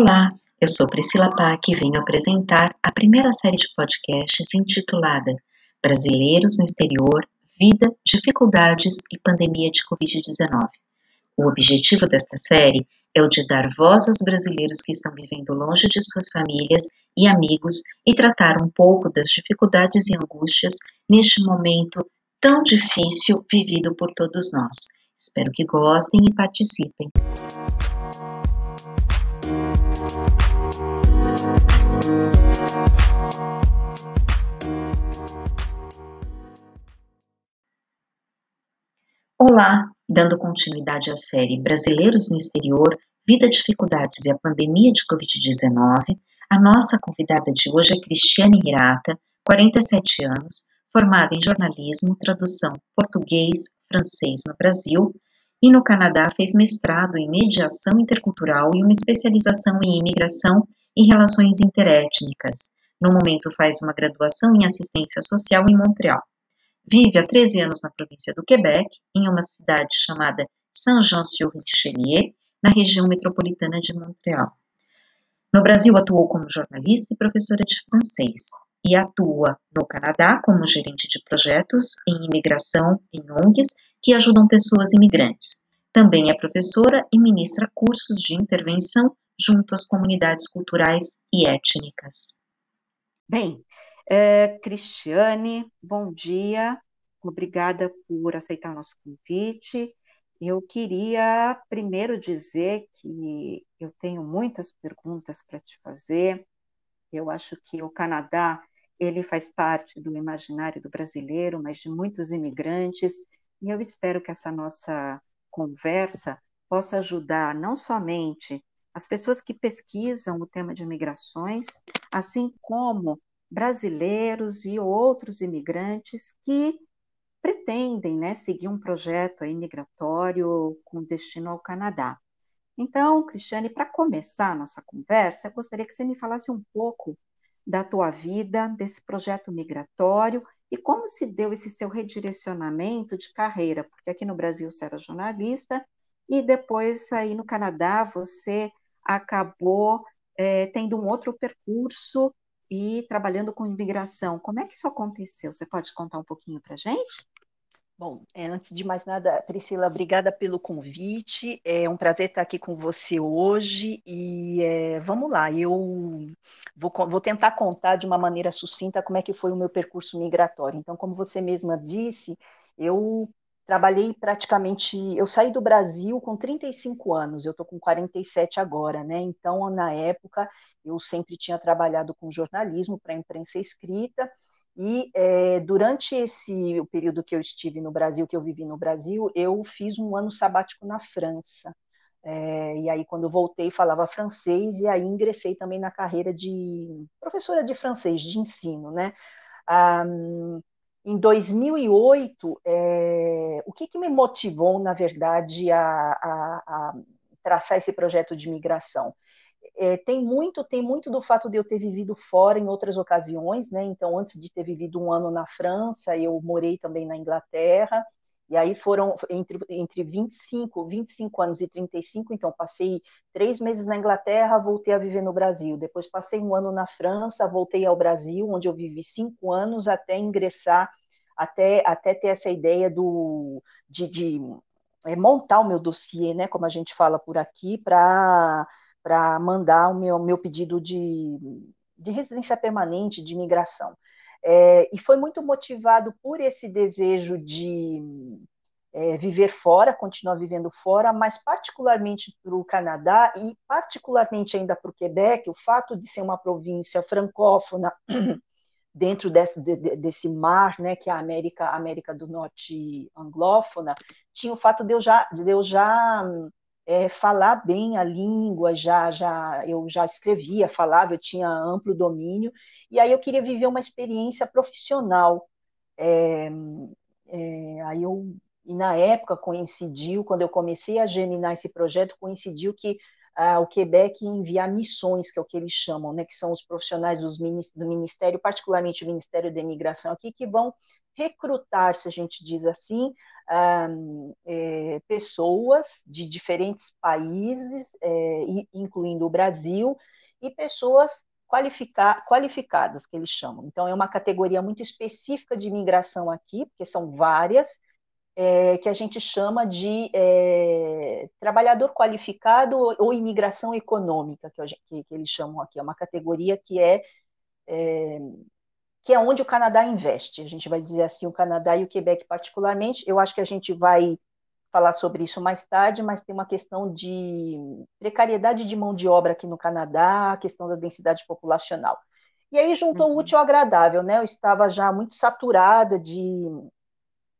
Olá, eu sou Priscila Pac e venho apresentar a primeira série de podcasts intitulada Brasileiros no Exterior, Vida, Dificuldades e Pandemia de Covid-19. O objetivo desta série é o de dar voz aos brasileiros que estão vivendo longe de suas famílias e amigos e tratar um pouco das dificuldades e angústias neste momento tão difícil vivido por todos nós. Espero que gostem e participem. Olá, dando continuidade à série Brasileiros no Exterior, Vida, Dificuldades e a Pandemia de Covid-19, a nossa convidada de hoje é Cristiane Hirata, 47 anos, formada em jornalismo, tradução português, francês no Brasil e no Canadá fez mestrado em mediação intercultural e uma especialização em imigração e relações interétnicas. No momento faz uma graduação em assistência social em Montreal. Vive há 13 anos na província do Quebec, em uma cidade chamada Saint-Jean-sur-Richelieu, na região metropolitana de Montreal. No Brasil, atuou como jornalista e professora de francês e atua no Canadá como gerente de projetos em imigração em ONGs que ajudam pessoas imigrantes. Também é professora e ministra cursos de intervenção junto às comunidades culturais e étnicas. Bem, é, Cristiane, bom dia, obrigada por aceitar nosso convite. Eu queria primeiro dizer que eu tenho muitas perguntas para te fazer. Eu acho que o Canadá ele faz parte do imaginário do brasileiro, mas de muitos imigrantes, e eu espero que essa nossa conversa possa ajudar não somente as pessoas que pesquisam o tema de migrações, assim como brasileiros e outros imigrantes que pretendem né, seguir um projeto aí migratório com destino ao Canadá. Então, Cristiane, para começar a nossa conversa, eu gostaria que você me falasse um pouco da tua vida, desse projeto migratório e como se deu esse seu redirecionamento de carreira, porque aqui no Brasil você era jornalista e depois aí no Canadá você acabou é, tendo um outro percurso e trabalhando com imigração. Como é que isso aconteceu? Você pode contar um pouquinho para a gente? Bom, é, antes de mais nada, Priscila, obrigada pelo convite. É um prazer estar aqui com você hoje e é, vamos lá. Eu vou, vou, tentar contar de uma maneira sucinta como é que foi o meu percurso migratório. Então, como você mesma disse, eu trabalhei praticamente. Eu saí do Brasil com 35 anos, eu estou com 47 agora, né? Então, na época, eu sempre tinha trabalhado com jornalismo para imprensa escrita. E é, durante esse o período que eu estive no Brasil, que eu vivi no Brasil, eu fiz um ano sabático na França. É, e aí, quando voltei, falava francês, e aí ingressei também na carreira de professora de francês, de ensino, né? Ah, em 2008, é, o que, que, me motivou, na verdade, a, a, a traçar esse projeto de migração? É, tem muito tem muito do fato de eu ter vivido fora em outras ocasiões, né? Então, antes de ter vivido um ano na França, eu morei também na Inglaterra, e aí foram entre, entre 25, 25 anos e 35, então passei três meses na Inglaterra, voltei a viver no Brasil. Depois passei um ano na França, voltei ao Brasil, onde eu vivi cinco anos até ingressar, até, até ter essa ideia do, de, de é, montar o meu dossiê, né, como a gente fala por aqui, para mandar o meu, meu pedido de, de residência permanente, de imigração. É, e foi muito motivado por esse desejo de é, viver fora, continuar vivendo fora, mas particularmente para o Canadá e particularmente ainda para o Quebec, o fato de ser uma província francófona dentro desse, de, desse mar, né, que é a América, América do Norte anglófona, tinha o fato de eu já, de eu já é, falar bem a língua, já, já eu já escrevia, falava, eu tinha amplo domínio, e aí eu queria viver uma experiência profissional. É, é, aí eu, e na época coincidiu, quando eu comecei a germinar esse projeto, coincidiu que o Quebec enviar missões, que é o que eles chamam, né, que são os profissionais dos, do Ministério, particularmente o Ministério da Imigração aqui, que vão recrutar, se a gente diz assim, é, pessoas de diferentes países, é, incluindo o Brasil, e pessoas qualifica qualificadas, que eles chamam. Então, é uma categoria muito específica de imigração aqui, porque são várias, é, que a gente chama de é, trabalhador qualificado ou imigração econômica, que, que, que, eles chamam aqui. É uma categoria que é, é, que é onde o Canadá investe. A gente vai dizer assim, o Canadá e o Quebec particularmente. Eu acho que a gente vai falar sobre isso mais tarde, mas tem uma questão de precariedade de mão de obra aqui no Canadá, a questão da densidade populacional. E aí juntou uhum. o útil ao agradável, né? Eu estava já muito saturada de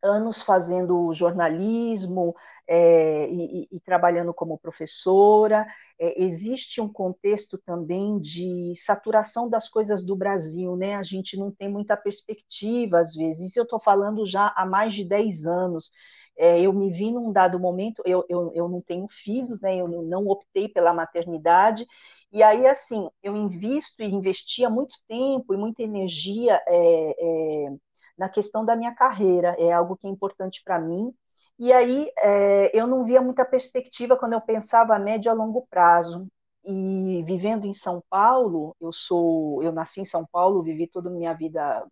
anos fazendo jornalismo é, e, e, trabalhando como professora. É, existe um contexto também de saturação das coisas do Brasil, né? A gente não tem muita perspectiva, às vezes. Isso eu estou falando já há mais de 10 anos. É, eu me vi num dado momento, eu, eu, eu não tenho filhos, né? Eu não optei pela maternidade. E aí, assim, eu invisto e investia muito tempo e muita energia é, é, na questão da minha carreira, é algo que é importante para mim. E aí é, eu não via muita perspectiva quando eu pensava a médio a longo prazo. E vivendo em São Paulo, eu sou, eu nasci em São Paulo, vivi toda a minha vida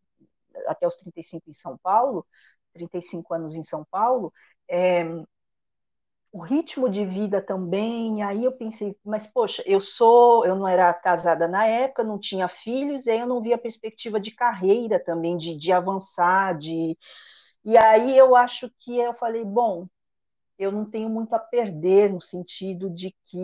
até os 35 em São Paulo, 35 anos em São Paulo, é, o ritmo de vida também. Aí eu pensei, mas poxa, eu sou, eu não era casada na época, não tinha filhos, e aí eu não via perspectiva de carreira também, de, de avançar, de. E aí eu acho que eu falei, bom, eu não tenho muito a perder no sentido de que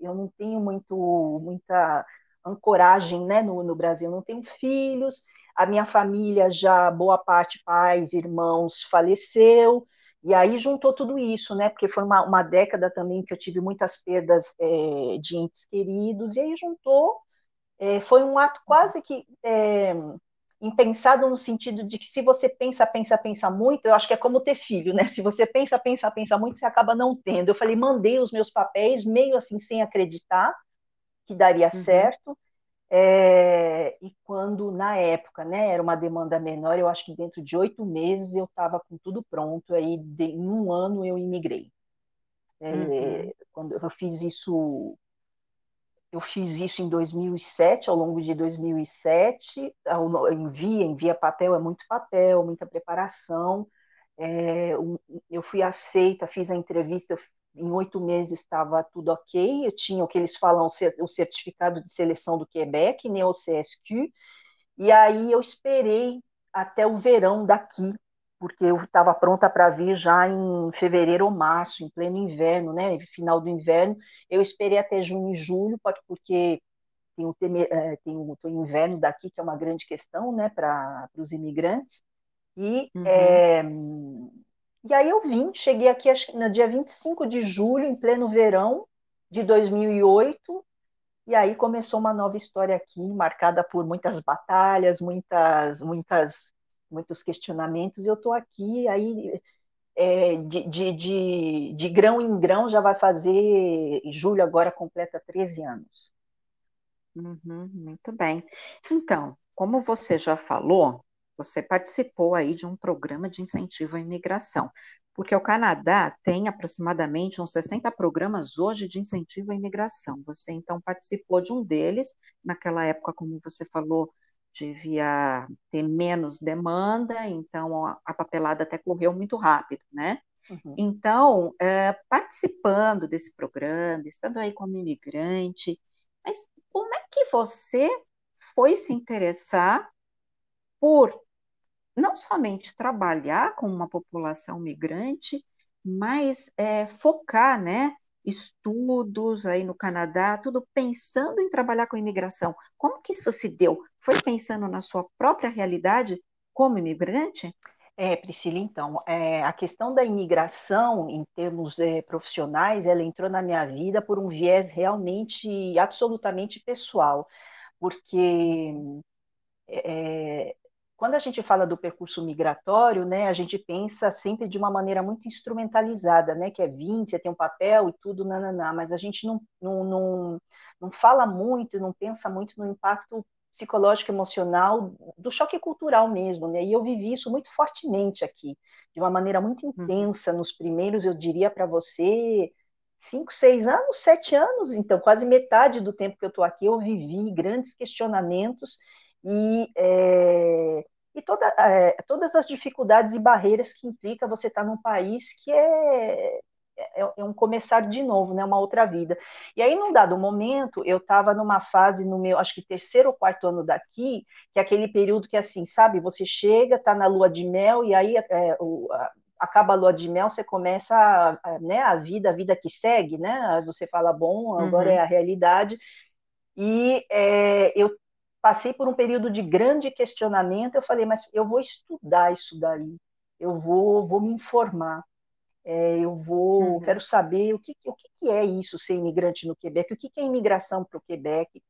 eu não tenho muito muita ancoragem né, no, no Brasil, não tenho filhos, a minha família já, boa parte, pais, irmãos, faleceu, e aí juntou tudo isso, né? Porque foi uma, uma década também que eu tive muitas perdas é, de entes queridos, e aí juntou, é, foi um ato quase que é, impensado no sentido de que se você pensa, pensa, pensa muito, eu acho que é como ter filho, né? Se você pensa, pensa, pensa muito, você acaba não tendo. Eu falei, mandei os meus papéis, meio assim, sem acreditar que daria uhum. certo. É, e quando, na época, né, era uma demanda menor, eu acho que dentro de oito meses eu estava com tudo pronto, aí de, em um ano eu imigrei. É, uhum. Quando eu fiz isso, eu fiz isso em 2007, ao longo de 2007, envia, envia papel, é muito papel, muita preparação, é, eu fui aceita, fiz a entrevista, em oito meses estava tudo ok, eu tinha o que eles falam, o certificado de seleção do Quebec, né, o CSQ, e aí eu esperei até o verão daqui, porque eu estava pronta para vir já em fevereiro ou março, em pleno inverno, né, final do inverno, eu esperei até junho e julho, porque tem o, é, tem o, tem o inverno daqui, que é uma grande questão, né, para os imigrantes, e uhum. é, e aí eu vim, cheguei aqui no dia 25 de julho, em pleno verão de 2008, e aí começou uma nova história aqui, marcada por muitas batalhas, muitas, muitas, muitos questionamentos. E eu estou aqui, aí é, de, de, de, de, grão em grão já vai fazer, julho agora completa 13 anos. Uhum, muito bem. Então, como você já falou, você participou aí de um programa de incentivo à imigração, porque o Canadá tem aproximadamente uns 60 programas hoje de incentivo à imigração. Você então participou de um deles, naquela época, como você falou, devia ter menos demanda, então a papelada até correu muito rápido, né? Uhum. Então, é, participando desse programa, estando aí como imigrante, mas como é que você foi se interessar por não somente trabalhar com uma população migrante, mas é, focar, né, estudos aí no Canadá, tudo pensando em trabalhar com imigração. Como que isso se deu? Foi pensando na sua própria realidade como imigrante? É, Priscila, então, é, a questão da imigração, em termos é, profissionais, ela entrou na minha vida por um viés realmente, absolutamente pessoal, porque é, quando a gente fala do percurso migratório, né, a gente pensa sempre de uma maneira muito instrumentalizada, né, que é vir, você tem um papel e tudo, nananá, mas a gente não, não, não, não fala muito, não pensa muito no impacto psicológico, emocional, do choque cultural mesmo, né, e eu vivi isso muito fortemente aqui, de uma maneira muito uhum. intensa, nos primeiros, eu diria para você, cinco, seis anos, sete anos, então quase metade do tempo que eu estou aqui eu vivi grandes questionamentos e, é, e toda, é, todas as dificuldades e barreiras que implica você estar num país que é, é, é, um começar de novo, né, uma outra vida. E aí, num dado momento, eu estava numa fase, no meu, acho que terceiro ou quarto ano daqui, que é aquele período que, assim, sabe, você chega, está na lua de mel, e aí é, o, a, acaba a lua de mel, você começa a, a, né, a vida, a vida que segue, né? Você fala, bom, agora uhum. é a realidade. E é, eu passei por um período de grande questionamento. Eu falei, mas eu vou estudar isso daí, eu vou, vou me informar, é, eu vou, uhum. quero saber o que, o que é isso ser imigrante no Quebec, o que é imigração para o Quebec.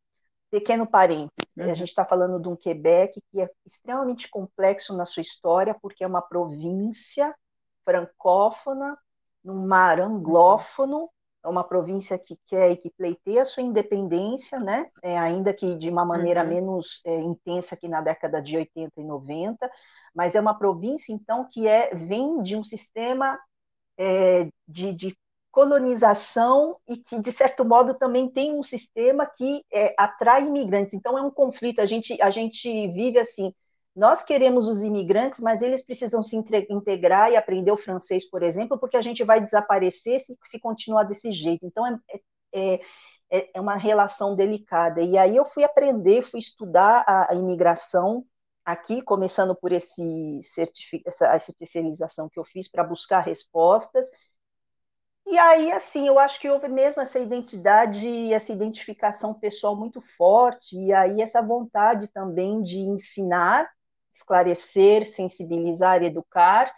Pequeno parênteses, uhum. a gente está falando de um Quebec que é extremamente complexo na sua história, porque é uma província francófona, num mar anglófono, é uma província que quer e que pleiteia a sua independência, né? É, ainda que de uma maneira uhum. menos é, intensa que na década de 80 e 90, mas é uma província, então, que é, vem de um sistema é, de, de, colonização e que, de certo modo, também tem um sistema que é, atrai imigrantes. Então, é um conflito. A gente, a gente vive assim, nós queremos os imigrantes, mas eles precisam se integrar e aprender o francês, por exemplo, porque a gente vai desaparecer se, se continuar desse jeito. Então, é, é, é, é uma relação delicada. E aí eu fui aprender, fui estudar a, a imigração aqui, começando por esse essa, essa especialização que eu fiz para buscar respostas. E aí, assim, eu acho que houve mesmo essa identidade, essa identificação pessoal muito forte, e aí essa vontade também de ensinar esclarecer, sensibilizar, educar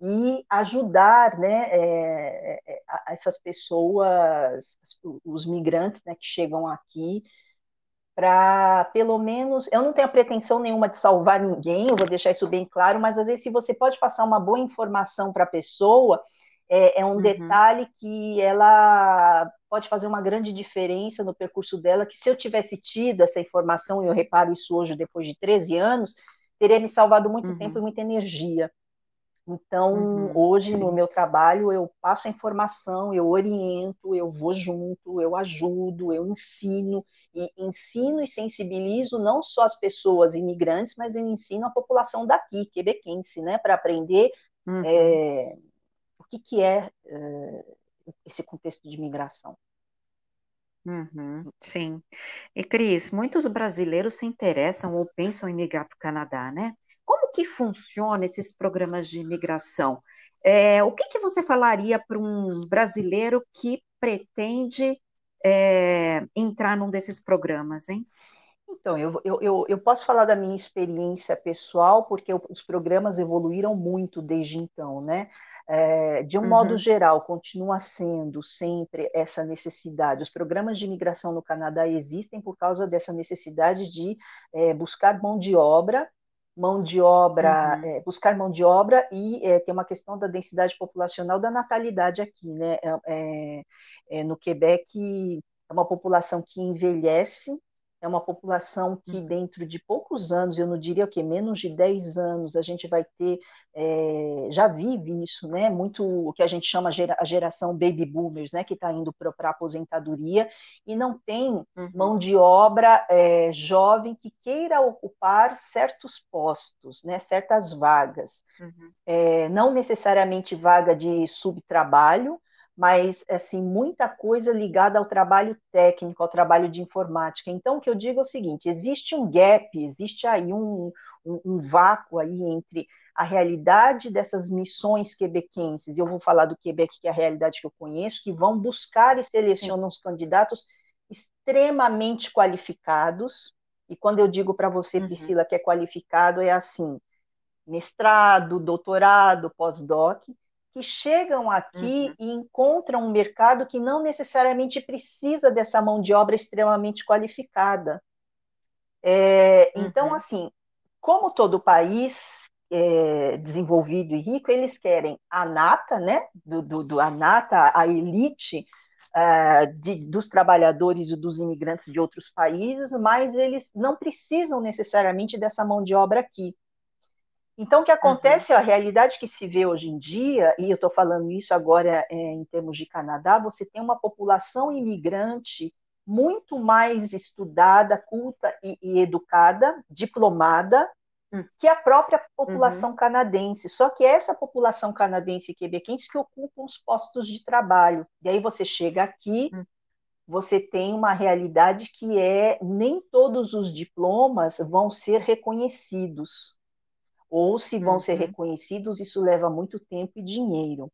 e ajudar né, é, é, essas pessoas, os migrantes né, que chegam aqui, para pelo menos. Eu não tenho a pretensão nenhuma de salvar ninguém, eu vou deixar isso bem claro, mas às vezes, se você pode passar uma boa informação para a pessoa, é, é, um uhum. detalhe que ela pode fazer uma grande diferença no percurso dela, que se eu tivesse tido essa informação, e eu reparo isso hoje depois de 13 anos, teria me salvado muito uhum. tempo e muita energia. Então, uhum, hoje sim. no meu trabalho, eu passo a informação, eu oriento, eu vou junto, eu ajudo, eu ensino, e ensino e sensibilizo não só as pessoas imigrantes, mas eu ensino a população daqui, quebequense, né, para aprender uhum. é, o que, que é, é esse contexto de imigração. Uhum, sim. E Cris, muitos brasileiros se interessam ou pensam em migrar para o Canadá, né? Como que funciona esses programas de imigração? É, o que, que você falaria para um brasileiro que pretende é, entrar num desses programas, hein? Então, eu, eu, eu, posso falar da minha experiência pessoal, porque os programas evoluíram muito desde então, né? É, de um uhum. modo geral, continua sendo sempre essa necessidade. Os programas de imigração no Canadá existem por causa dessa necessidade de é, buscar mão de obra, mão de obra, uhum. é, buscar mão de obra e é, tem uma questão da densidade populacional da natalidade aqui, né? É, é, no Quebec é uma população que envelhece é uma população que uhum. dentro de poucos anos, eu não diria o que, menos de 10 anos, a gente vai ter, é, já vive isso, né? Muito o que a gente chama gera, a geração baby boomers, né? Que está indo para a aposentadoria e não tem uhum. mão de obra é, jovem que queira ocupar certos postos, né? Certas vagas. Uhum. É, não necessariamente vaga de subtrabalho, mas assim muita coisa ligada ao trabalho técnico, ao trabalho de informática. Então, o que eu digo é o seguinte: existe um gap, existe aí um, um, um vácuo aí entre a realidade dessas missões quebequenses, eu vou falar do Quebec, que é a realidade que eu conheço, que vão buscar e selecionam Sim. os candidatos extremamente qualificados. E quando eu digo para você, uhum. Priscila, que é qualificado, é assim: mestrado, doutorado, pós-doc que chegam aqui uhum. e encontram um mercado que não necessariamente precisa dessa mão de obra extremamente qualificada. É, então, uhum. Então, assim, como todo país é, desenvolvido e rico, eles querem a nata, né? Do, do, do a nata, a elite uh, de, dos trabalhadores e dos imigrantes de outros países, mas eles não precisam necessariamente dessa mão de obra aqui. Então, o que acontece, uhum. a realidade que se vê hoje em dia, e eu estou falando isso agora é, em termos de Canadá, você tem uma população imigrante muito mais estudada, culta e, e educada, diplomada, hum. que a própria população uhum. canadense. Só que é essa população canadense e quebequense que ocupam os postos de trabalho. E aí você chega aqui, uhum. você tem uma realidade que é nem todos os diplomas vão ser reconhecidos ou se vão uhum. ser reconhecidos, isso leva muito tempo e dinheiro.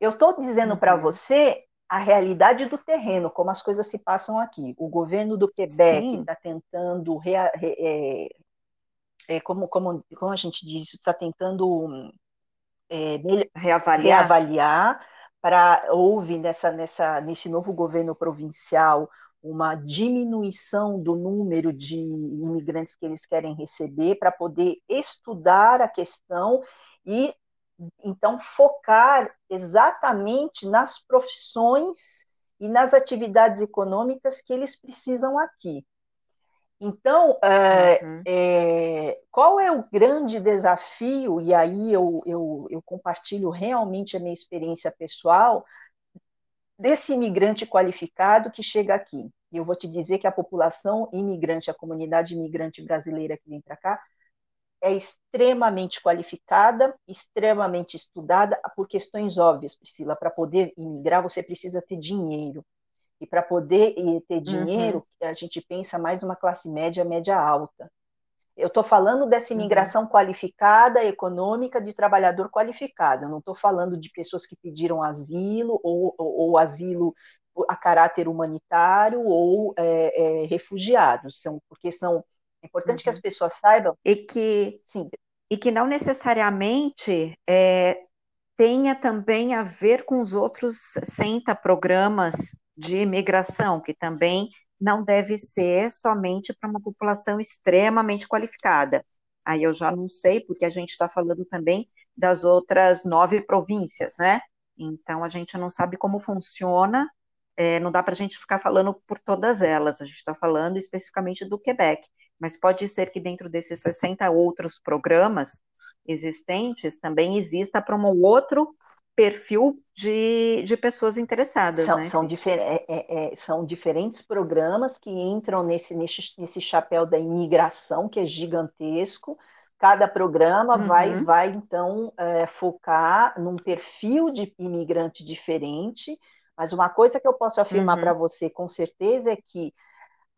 Eu estou dizendo uhum. para você a realidade do terreno, como as coisas se passam aqui. O governo do Quebec está tentando, rea, re, é, é, como, como, como a gente diz, está tentando é, reavaliar, reavaliar para houve nessa, nessa, nesse novo governo provincial uma diminuição do número de imigrantes que eles querem receber para poder estudar a questão e então focar exatamente nas profissões e nas atividades econômicas que eles precisam aqui. Então, é, uhum. é, qual é o grande desafio? E aí eu, eu, eu compartilho realmente a minha experiência pessoal desse imigrante qualificado que chega aqui. E eu vou te dizer que a população imigrante, a comunidade imigrante brasileira que vem para cá, é extremamente qualificada, extremamente estudada por questões óbvias, Priscila. Para poder imigrar, você precisa ter dinheiro. E para poder ter dinheiro, uhum. a gente pensa mais numa classe média, média alta. Eu estou falando dessa uhum. imigração uhum. qualificada, econômica, de trabalhador qualificado. Eu não estou falando de pessoas que pediram asilo ou, ou, ou asilo a caráter humanitário ou é, é, refugiados, são, porque são é importante uhum. que as uhum. pessoas saibam e que sim e que não necessariamente é, tenha também a ver com os outros 60 programas de imigração, que também não deve ser somente para uma população extremamente qualificada. Aí eu já não sei, porque a gente está falando também das outras nove províncias, né? Então a gente não sabe como funciona, é, não dá para a gente ficar falando por todas elas, a gente está falando especificamente do Quebec, mas pode ser que dentro desses 60 outros programas existentes também exista para um outro perfil de, de pessoas interessadas. São, né? são, difer é, é, é, são diferentes programas que entram nesse, nesse, nesse chapéu da imigração, que é gigantesco. Cada programa uhum. vai, vai, então, é, focar num perfil de imigrante diferente. Mas uma coisa que eu posso afirmar uhum. para você com certeza é que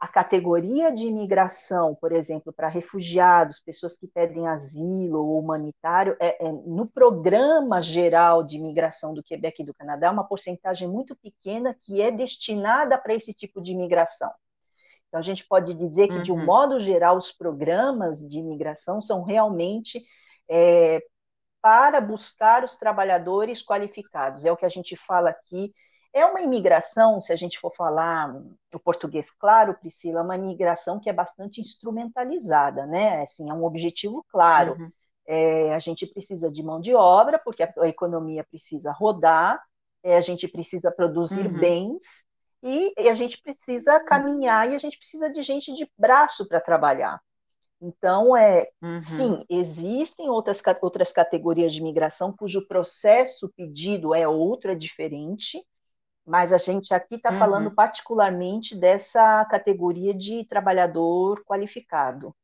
a categoria de imigração, por exemplo, para refugiados, pessoas que pedem asilo ou humanitário, é, é, no programa geral de imigração do Quebec e do Canadá, é uma porcentagem muito pequena que é destinada para esse tipo de imigração. Então, a gente pode dizer que, uhum. de um uhum. modo geral, os programas de imigração são realmente é, para buscar os trabalhadores qualificados. É o que a gente fala aqui é uma imigração, se a gente for falar o português claro, Priscila, é uma imigração que é bastante instrumentalizada, né? Assim, é um objetivo claro. Uhum. É, a gente precisa de mão de obra, porque a, a economia precisa rodar, é, a gente precisa produzir uhum. bens e, e, a gente precisa caminhar e a gente precisa de gente de braço para trabalhar. Então, é, uhum. sim, existem outras, outras categorias de imigração cujo processo pedido é outro, é diferente, mas a gente aqui está uhum. falando particularmente dessa categoria de trabalhador qualificado.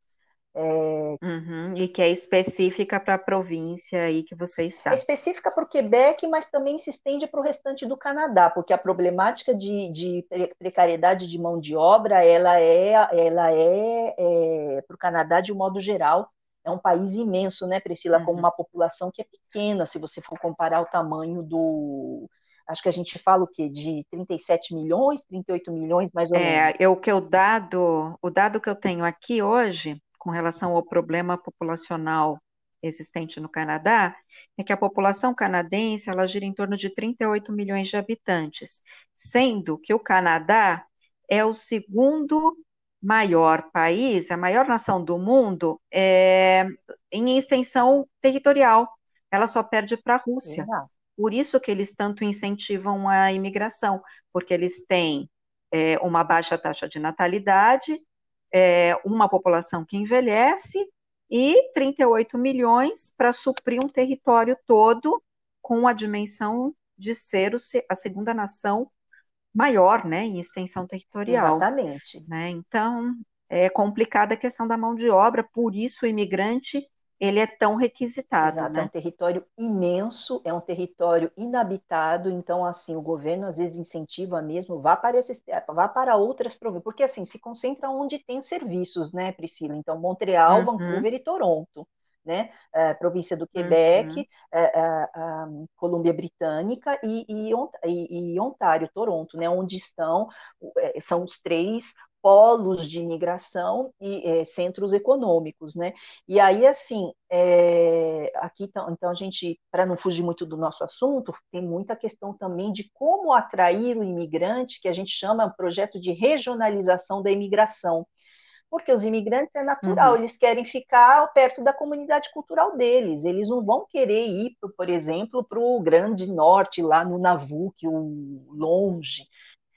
É... Uhum, e que é específica para a província aí que você está. É específica para o Quebec, mas também se estende para o restante do Canadá, porque a problemática de, de, precariedade de mão de obra, ela é, ela é, é para o Canadá de um modo geral, é um país imenso, né, Priscila, uhum. com uma população que é pequena, se você for comparar o tamanho do, acho que a gente fala o quê? De 37 milhões, 38 milhões, mais ou é, menos. É, o que eu dado, o dado que eu tenho aqui hoje, com relação ao problema populacional existente no Canadá, é que a população canadense ela gira em torno de 38 milhões de habitantes, sendo que o Canadá é o segundo maior país, a maior nação do mundo, é, em extensão territorial. Ela só perde para a Rússia. Por isso que eles tanto incentivam a imigração, porque eles têm é, uma baixa taxa de natalidade, é, uma população que envelhece e 38 milhões para suprir um território todo com a dimensão de ser a segunda nação maior, né, em extensão territorial. Exatamente. Né? Então, é complicada a questão da mão de obra, por isso o imigrante ele é tão requisitado. Exato, né? é um território imenso, é um território inabitado, então assim, o governo às vezes incentiva mesmo, vá para esses, vá para outras províncias, porque assim, se concentra onde tem serviços, né, Priscila? Então, Montreal, uhum. Vancouver e Toronto. Né, é, província do Quebec, uhum. é, é, Colômbia Britânica e, e, e, Ontário, Toronto, né, onde estão, é, são os três polos de imigração e é, centros econômicos, né? E aí, assim, é, aqui então, então a gente, para não fugir muito do nosso assunto, tem muita questão também de como atrair o imigrante, que a gente chama projeto de regionalização da imigração. Porque os imigrantes é natural, uhum. eles querem ficar perto da comunidade cultural deles, eles não vão querer ir, por exemplo, para o Grande Norte, lá no Navuque, longe,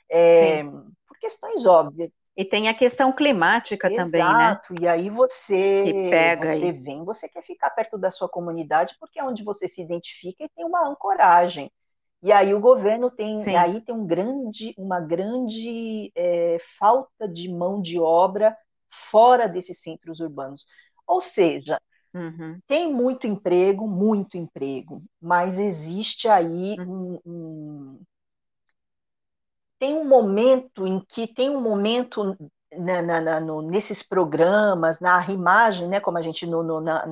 é, por questões óbvias. E tem a questão climática Exato. também, né? Exato, e aí você, que pega você aí. vem, você quer ficar perto da sua comunidade, porque é onde você se identifica e tem uma ancoragem. E aí o governo tem, aí tem um grande, uma grande é, falta de mão de obra fora desses centros urbanos. Ou seja, uhum. tem muito emprego, muito emprego, mas existe aí uhum. um, um tem um momento em que tem um momento na, na, na, no, nesses programas, na imagem, né, como a gente no, no, na,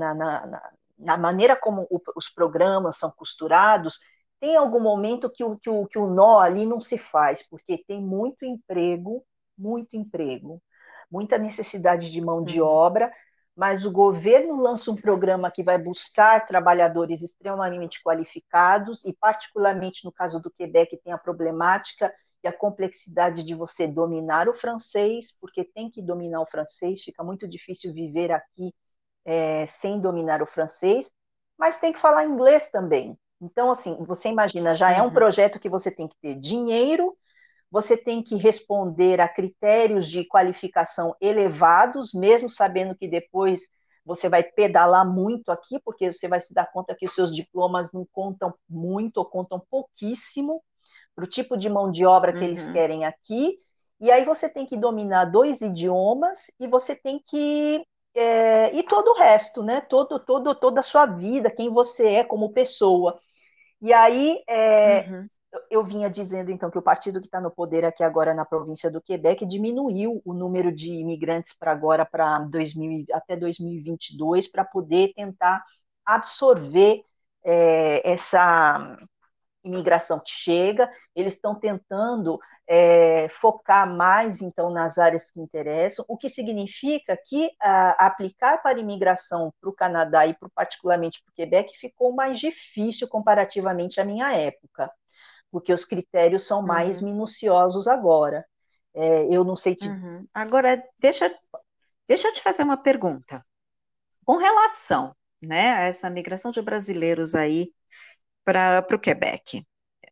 na, maneira como o, os programas são costurados, tem algum momento que o, que, o, que o nó ali não se faz, porque tem muito emprego, muito emprego, muita necessidade de mão de uhum. obra, mas o governo lança um programa que vai buscar trabalhadores extremamente qualificados, e particularmente no caso do Quebec tem a problemática e a complexidade de você dominar o francês, porque tem que dominar o francês, fica muito difícil viver aqui é, sem dominar o francês, mas tem que falar inglês também. Então, assim, você imagina, já é um uhum. projeto que você tem que ter dinheiro, você tem que responder a critérios de qualificação elevados, mesmo sabendo que depois você vai pedalar muito aqui, porque você vai se dar conta que os seus diplomas não contam muito ou contam pouquíssimo para o tipo de mão de obra que uhum. eles querem aqui. E aí você tem que dominar dois idiomas e você tem que é, e todo o resto, né? Todo, todo, toda a sua vida, quem você é como pessoa. E aí é, uhum. eu vinha dizendo então que o partido que está no poder aqui agora na província do Quebec diminuiu o número de imigrantes para agora para 2000 até 2022 para poder tentar absorver é, essa imigração que chega, eles estão tentando é, focar mais, então, nas áreas que interessam, o que significa que a, aplicar para imigração para o Canadá e pro, particularmente para o Quebec ficou mais difícil comparativamente à minha época, porque os critérios são mais uhum. minuciosos agora. É, eu não sei te... Uhum. Agora, deixa, deixa eu te fazer uma pergunta. Com relação né, a essa migração de brasileiros aí para o Quebec.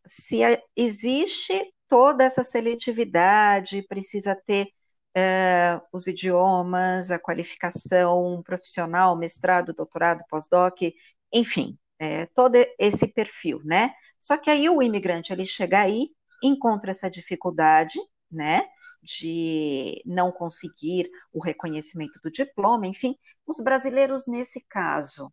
Se a, existe toda essa seletividade, precisa ter uh, os idiomas, a qualificação profissional, mestrado, doutorado, pós-doc, enfim, é, todo esse perfil, né? Só que aí o imigrante ele chega aí, encontra essa dificuldade, né, de não conseguir o reconhecimento do diploma, enfim, os brasileiros nesse caso,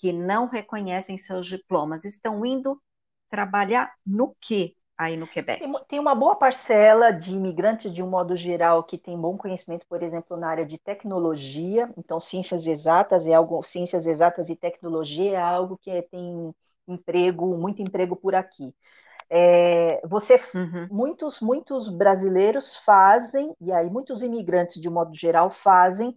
que não reconhecem seus diplomas estão indo trabalhar no que aí no Quebec? Tem uma boa parcela de imigrantes, de um modo geral, que tem bom conhecimento, por exemplo, na área de tecnologia. Então, ciências exatas é algo, ciências exatas e tecnologia é algo que tem emprego, muito emprego por aqui. É, você, uhum. muitos, muitos brasileiros fazem, e aí muitos imigrantes, de um modo geral, fazem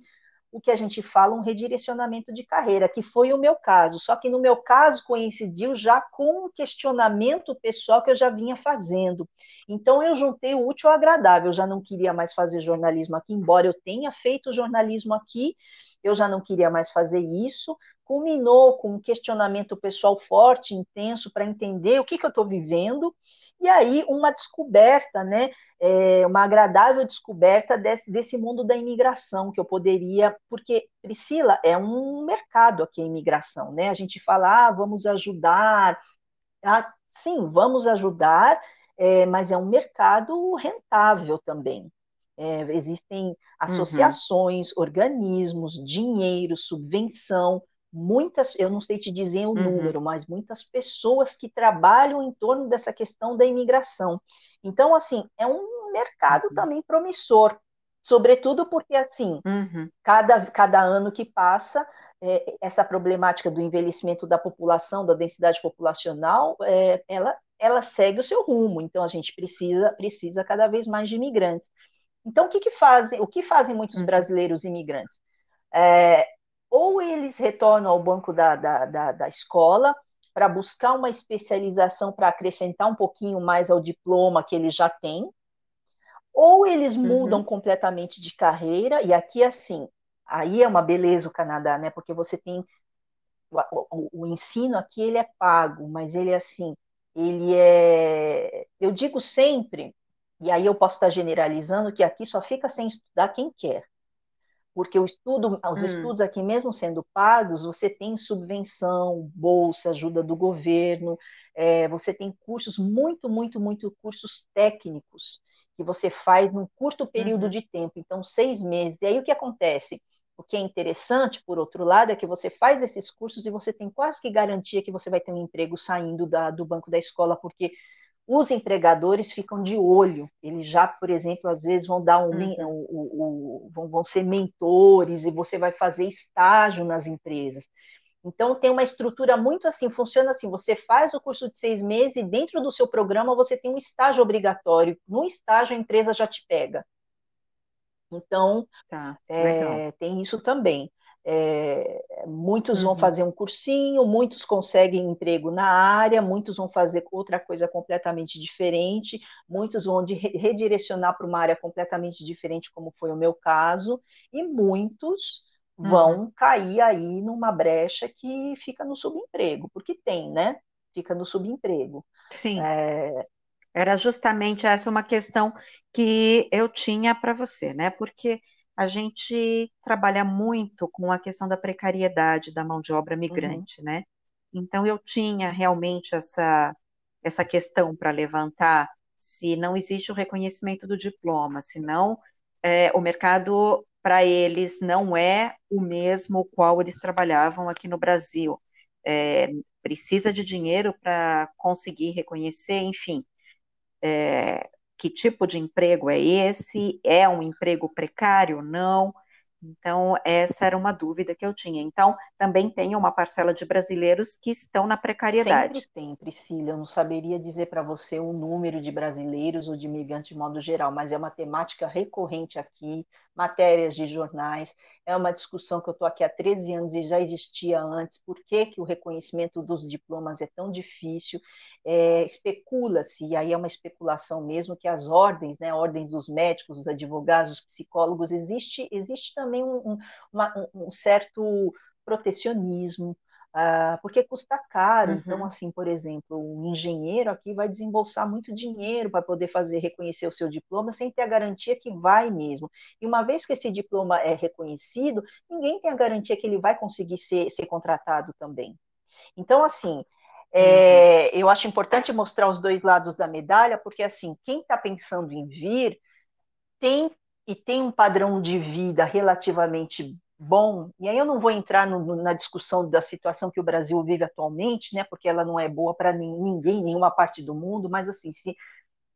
o que a gente fala um redirecionamento de carreira, que foi o meu caso. Só que no meu caso coincidiu já com um questionamento pessoal que eu já vinha fazendo. Então eu juntei o útil ao agradável. Eu já não queria mais fazer jornalismo aqui, embora eu tenha feito jornalismo aqui, eu já não queria mais fazer isso. Culminou com um questionamento pessoal forte, intenso, para entender o que, que eu estou vivendo e aí uma descoberta, né, é, uma agradável descoberta desse, desse mundo da imigração que eu poderia, porque Priscila é um mercado aqui a imigração, né? A gente fala, ah, vamos ajudar, ah, sim, vamos ajudar, é, mas é um mercado rentável também. É, existem uhum. associações, uhum. organismos, dinheiro, subvenção, muitas, eu não sei te dizer o uhum. número, mas muitas pessoas que trabalham em torno dessa questão da imigração. Então, assim, é um mercado uhum. também promissor, sobretudo porque, assim, uhum. cada, cada ano que passa, é, essa problemática do envelhecimento da população, da densidade populacional, é, ela, ela segue o seu rumo. Então, a gente precisa, precisa cada vez mais de imigrantes. Então, o que, que fazem, o que fazem muitos uhum. brasileiros imigrantes? É, ou eles retornam ao banco da, da, da, da escola para buscar uma especialização para acrescentar um pouquinho mais ao diploma que eles já têm, ou eles uhum. mudam uhum. completamente de carreira, e aqui assim, aí é uma beleza o Canadá, né? Porque você tem o, o, o ensino aqui ele é pago, mas ele é assim, ele é, eu digo sempre, e aí eu posso estar generalizando que aqui só fica sem estudar quem quer porque estudo, os hum. estudos aqui mesmo sendo pagos, você tem subvenção, bolsa, ajuda do governo, é, você tem cursos muito, muito, muito cursos técnicos que você faz num curto período uhum. de tempo, então seis meses. E aí o que acontece? O que é interessante, por outro lado, é que você faz esses cursos e você tem quase que garantia que você vai ter um emprego saindo da, do banco da escola, porque os empregadores ficam de olho, eles já, por exemplo, às vezes vão dar um, uhum. o, o, vão, vão ser mentores e você vai fazer estágio nas empresas. Então tem uma estrutura muito assim, funciona assim, você faz o curso de seis meses e dentro do seu programa você tem um estágio obrigatório. No estágio a empresa já te pega. Então tá, é, tem isso também. É, muitos uhum. vão fazer um cursinho, muitos conseguem emprego na área, muitos vão fazer outra coisa completamente diferente, muitos vão de, redirecionar para uma área completamente diferente, como foi o meu caso, e muitos uhum. vão cair aí numa brecha que fica no subemprego, porque tem, né? Fica no subemprego. Sim. É... Era justamente essa uma questão que eu tinha para você, né? Porque a gente trabalha muito com a questão da precariedade da mão de obra uhum. migrante, uhum. né? Então eu tinha realmente essa essa questão para levantar se não existe o reconhecimento do diploma, se não é, o mercado para eles não é o mesmo qual eles trabalhavam aqui no Brasil. É, precisa de dinheiro para conseguir reconhecer, enfim. É, que tipo de emprego é esse? É um emprego precário? Não. Então, essa era uma dúvida que eu tinha. Então, também tem uma parcela de brasileiros que estão na precariedade. Sempre tem, Priscila. Eu não saberia dizer para você o número de brasileiros ou de imigrantes de modo geral, mas é uma temática recorrente aqui, matérias de jornais. É uma discussão que eu estou aqui há 13 anos e já existia antes. Por que, que o reconhecimento dos diplomas é tão difícil? É, Especula-se, e aí é uma especulação mesmo, que as ordens, né, ordens dos médicos, dos advogados, dos psicólogos, existe, existe também um, uma, um certo protecionismo, Uh, porque custa caro. Então, uhum. Então, assim, por exemplo, um engenheiro aqui vai desembolsar muito dinheiro para poder fazer reconhecer o seu diploma sem ter a garantia que vai mesmo. E uma vez que esse diploma é reconhecido, ninguém tem a garantia que ele vai conseguir ser, ser contratado também. Então, assim, é, uhum. eu acho importante mostrar os dois lados da medalha, porque assim, quem está pensando em vir tem e tem um padrão de vida relativamente bom, e aí eu não vou entrar no, na discussão da situação que o Brasil vive atualmente, né, porque ela não é boa para ninguém, nenhuma parte do mundo, mas assim, se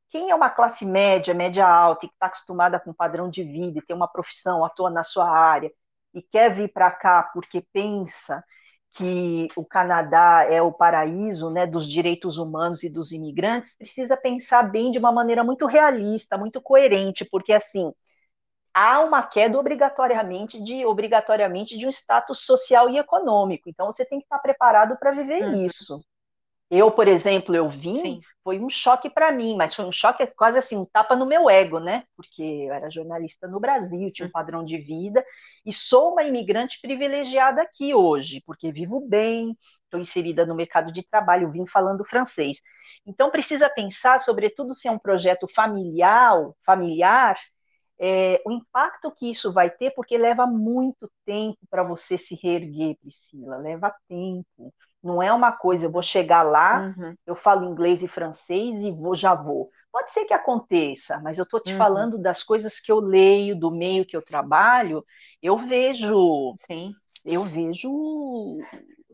quem é uma classe média, média alta, e que está acostumada com um padrão de vida, e tem uma profissão, atua na sua área, e quer vir para cá porque pensa que o Canadá é o paraíso né, dos direitos humanos e dos imigrantes, precisa pensar bem de uma maneira muito realista, muito coerente, porque assim há uma queda obrigatoriamente de obrigatoriamente de um status social e econômico. Então você tem que estar preparado para viver uhum. isso. Eu, por exemplo, eu vim, Sim. foi um choque para mim, mas foi um choque quase assim, um tapa no meu ego, né? Porque eu era jornalista no Brasil, tinha um uhum. padrão de vida e sou uma imigrante privilegiada aqui hoje, porque vivo bem, estou inserida no mercado de trabalho, vim falando francês. Então precisa pensar, sobretudo se é um projeto familiar, familiar, é, o impacto que isso vai ter, porque leva muito tempo para você se reerguer, Priscila, leva tempo. Não é uma coisa, eu vou chegar lá, uhum. eu falo inglês e francês e vou, já vou. Pode ser que aconteça, mas eu estou te uhum. falando das coisas que eu leio, do meio que eu trabalho, eu vejo. Sim. Eu vejo.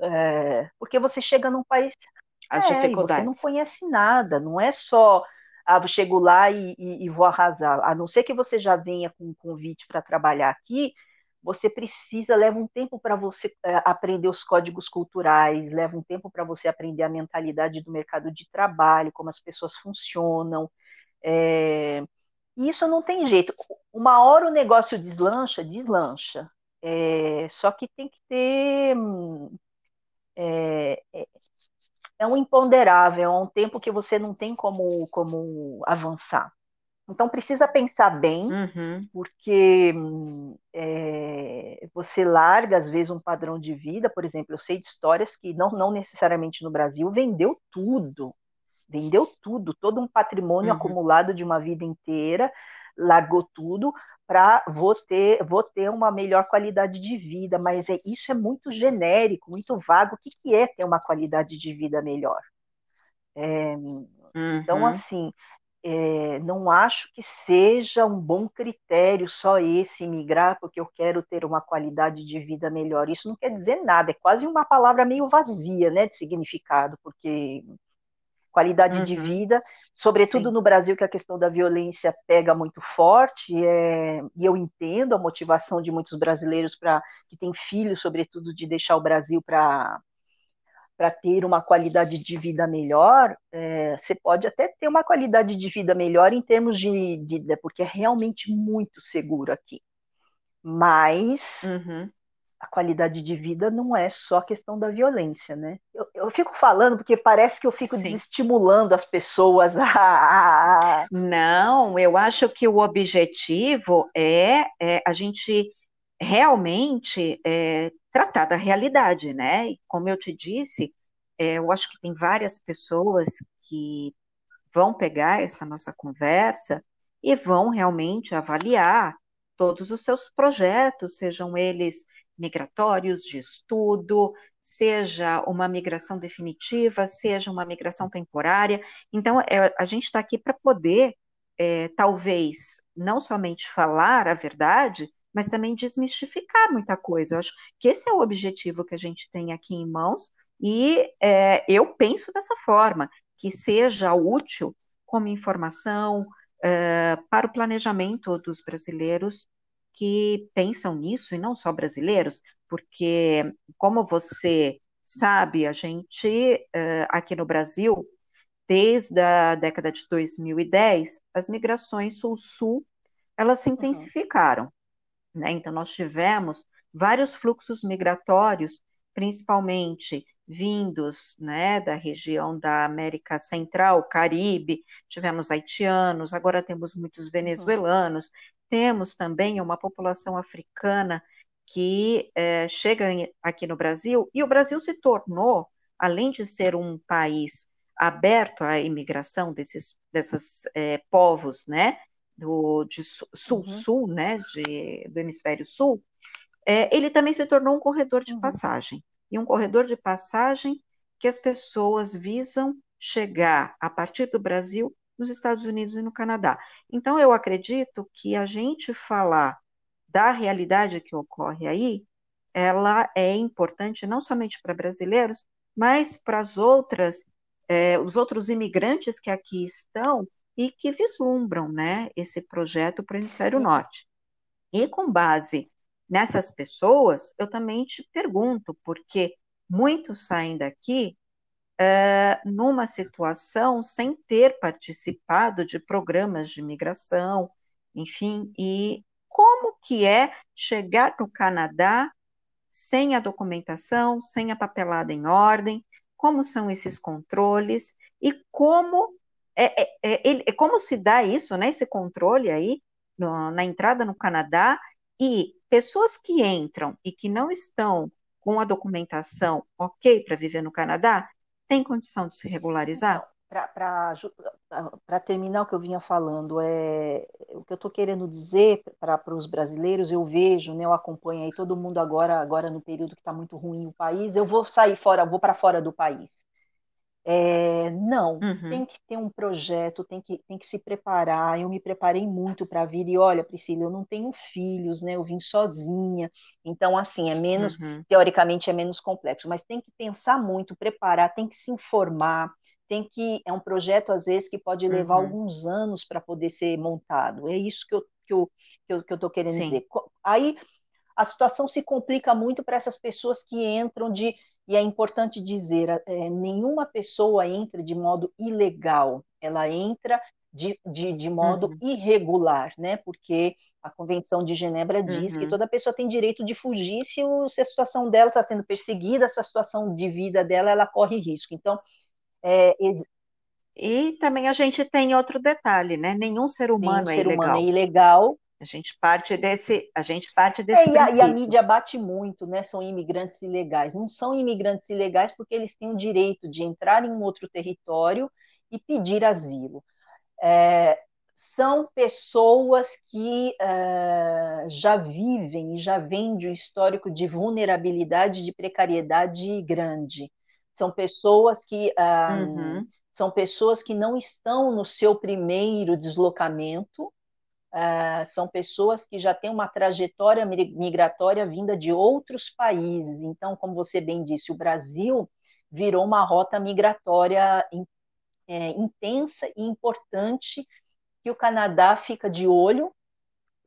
É, porque você chega num país. As é, dificuldades. Você não conhece nada, não é só. Ah, chego lá e, e, e vou arrasar. A não ser que você já venha com um convite para trabalhar aqui, você precisa, leva um tempo para você é, aprender os códigos culturais, leva um tempo para você aprender a mentalidade do mercado de trabalho, como as pessoas funcionam. É, e isso não tem jeito. Uma hora o negócio deslancha, deslancha. É, só que tem que ter. É, é, um imponderável, é um tempo que você não tem como, como avançar. Então precisa pensar bem, uhum. porque é, você larga às vezes um padrão de vida, por exemplo, eu sei de histórias que não, não necessariamente no Brasil vendeu tudo, vendeu tudo, todo um patrimônio uhum. acumulado de uma vida inteira, largou tudo para vou ter, vou ter uma melhor qualidade de vida, mas é, isso é muito genérico, muito vago. O que, que é ter uma qualidade de vida melhor? É, então, uhum. Então, assim, é, não acho que seja um bom critério só esse migrar porque eu quero ter uma qualidade de vida melhor. Isso não quer dizer nada, é quase uma palavra meio vazia, né, de significado, porque qualidade uhum. de vida, sobretudo Sim. no Brasil que a questão da violência pega muito forte, é, e eu entendo a motivação de muitos brasileiros para que têm filhos, sobretudo, de deixar o Brasil para para ter uma qualidade de vida melhor, é, você pode até ter uma qualidade de vida melhor em termos de, de porque é realmente muito seguro aqui. Mas uhum. A qualidade de vida não é só questão da violência, né? Eu, eu fico falando porque parece que eu fico Sim. desestimulando as pessoas a. Não, eu acho que o objetivo é, é a gente realmente é, tratar da realidade, né? E como eu te disse, é, eu acho que tem várias pessoas que vão pegar essa nossa conversa e vão realmente avaliar todos os seus projetos, sejam eles migratórios, de estudo, seja uma migração definitiva, seja uma migração temporária. Então, é, a gente está aqui para poder, é, talvez, não somente falar a verdade, mas também desmistificar muita coisa. Eu acho que esse é o objetivo que a gente tem aqui em mãos, e é, eu penso dessa forma, que seja útil como informação é, para o planejamento dos brasileiros que pensam nisso, e não só brasileiros, porque, como você sabe, a gente, é, aqui no Brasil, desde a década de 2010, as migrações sul-sul, elas se intensificaram. Né? Então, nós tivemos vários fluxos migratórios, principalmente vindos né, da região da América Central, Caribe, tivemos haitianos, agora temos muitos venezuelanos, temos também uma população africana que é, chega aqui no Brasil, e o Brasil se tornou, além de ser um país aberto à imigração desses, desses é, povos, né, do, sul-sul, uhum. né, de, do hemisfério sul, é, ele também se tornou um corredor de uhum. passagem. E um corredor de passagem que as pessoas visam chegar a partir do Brasil nos Estados Unidos e no Canadá. Então, eu acredito que a gente falar da realidade que ocorre aí, ela é importante não somente para brasileiros, mas para as outras, é, os outros imigrantes que aqui estão e que vislumbram né, esse projeto para o Hemisfério Norte. E com base nessas pessoas, eu também te pergunto, porque muitos saem daqui numa situação sem ter participado de programas de migração, enfim, e como que é chegar no Canadá sem a documentação, sem a papelada em ordem, como são esses controles? E como é, é, é, é como se dá isso, né, esse controle aí no, na entrada no Canadá? E pessoas que entram e que não estão com a documentação ok para viver no Canadá, têm condição de se regularizar? Para terminar o que eu vinha falando, é o que eu estou querendo dizer para os brasileiros, eu vejo, né, eu acompanho aí todo mundo agora, agora no período que está muito ruim o país, eu vou sair fora, vou para fora do país. É, não, uhum. tem que ter um projeto, tem que, tem que se preparar. Eu me preparei muito para vir e olha, Priscila, eu não tenho filhos, né? Eu vim sozinha. Então, assim, é menos, uhum. teoricamente é menos complexo, mas tem que pensar muito, preparar, tem que se informar, tem que. É um projeto, às vezes, que pode levar uhum. alguns anos para poder ser montado. É isso que eu, que eu, que eu, que eu tô querendo Sim. dizer. Aí a situação se complica muito para essas pessoas que entram de e é importante dizer, é, nenhuma pessoa entra de modo ilegal, ela entra de, de, de modo uhum. irregular, né? Porque a Convenção de Genebra diz uhum. que toda pessoa tem direito de fugir se, o, se a situação dela está sendo perseguida, se a situação de vida dela ela corre risco. Então, é, e também a gente tem outro detalhe, né? Nenhum ser humano Nenhum é ser ilegal. Humano é ilegal a gente parte desse, a gente parte desse é, e, a, e, a, mídia bate muito, né? São imigrantes ilegais. Não são imigrantes ilegais porque eles têm o direito de entrar em um outro território e pedir asilo. É, são pessoas que é, já vivem e já vêm de um histórico de vulnerabilidade, de precariedade grande. São pessoas que é, uhum. são pessoas que não estão no seu primeiro deslocamento, Uh, são pessoas que já têm uma trajetória migratória vinda de outros países. Então, como você bem disse, o Brasil virou uma rota migratória in, é, intensa e importante que o Canadá fica de olho,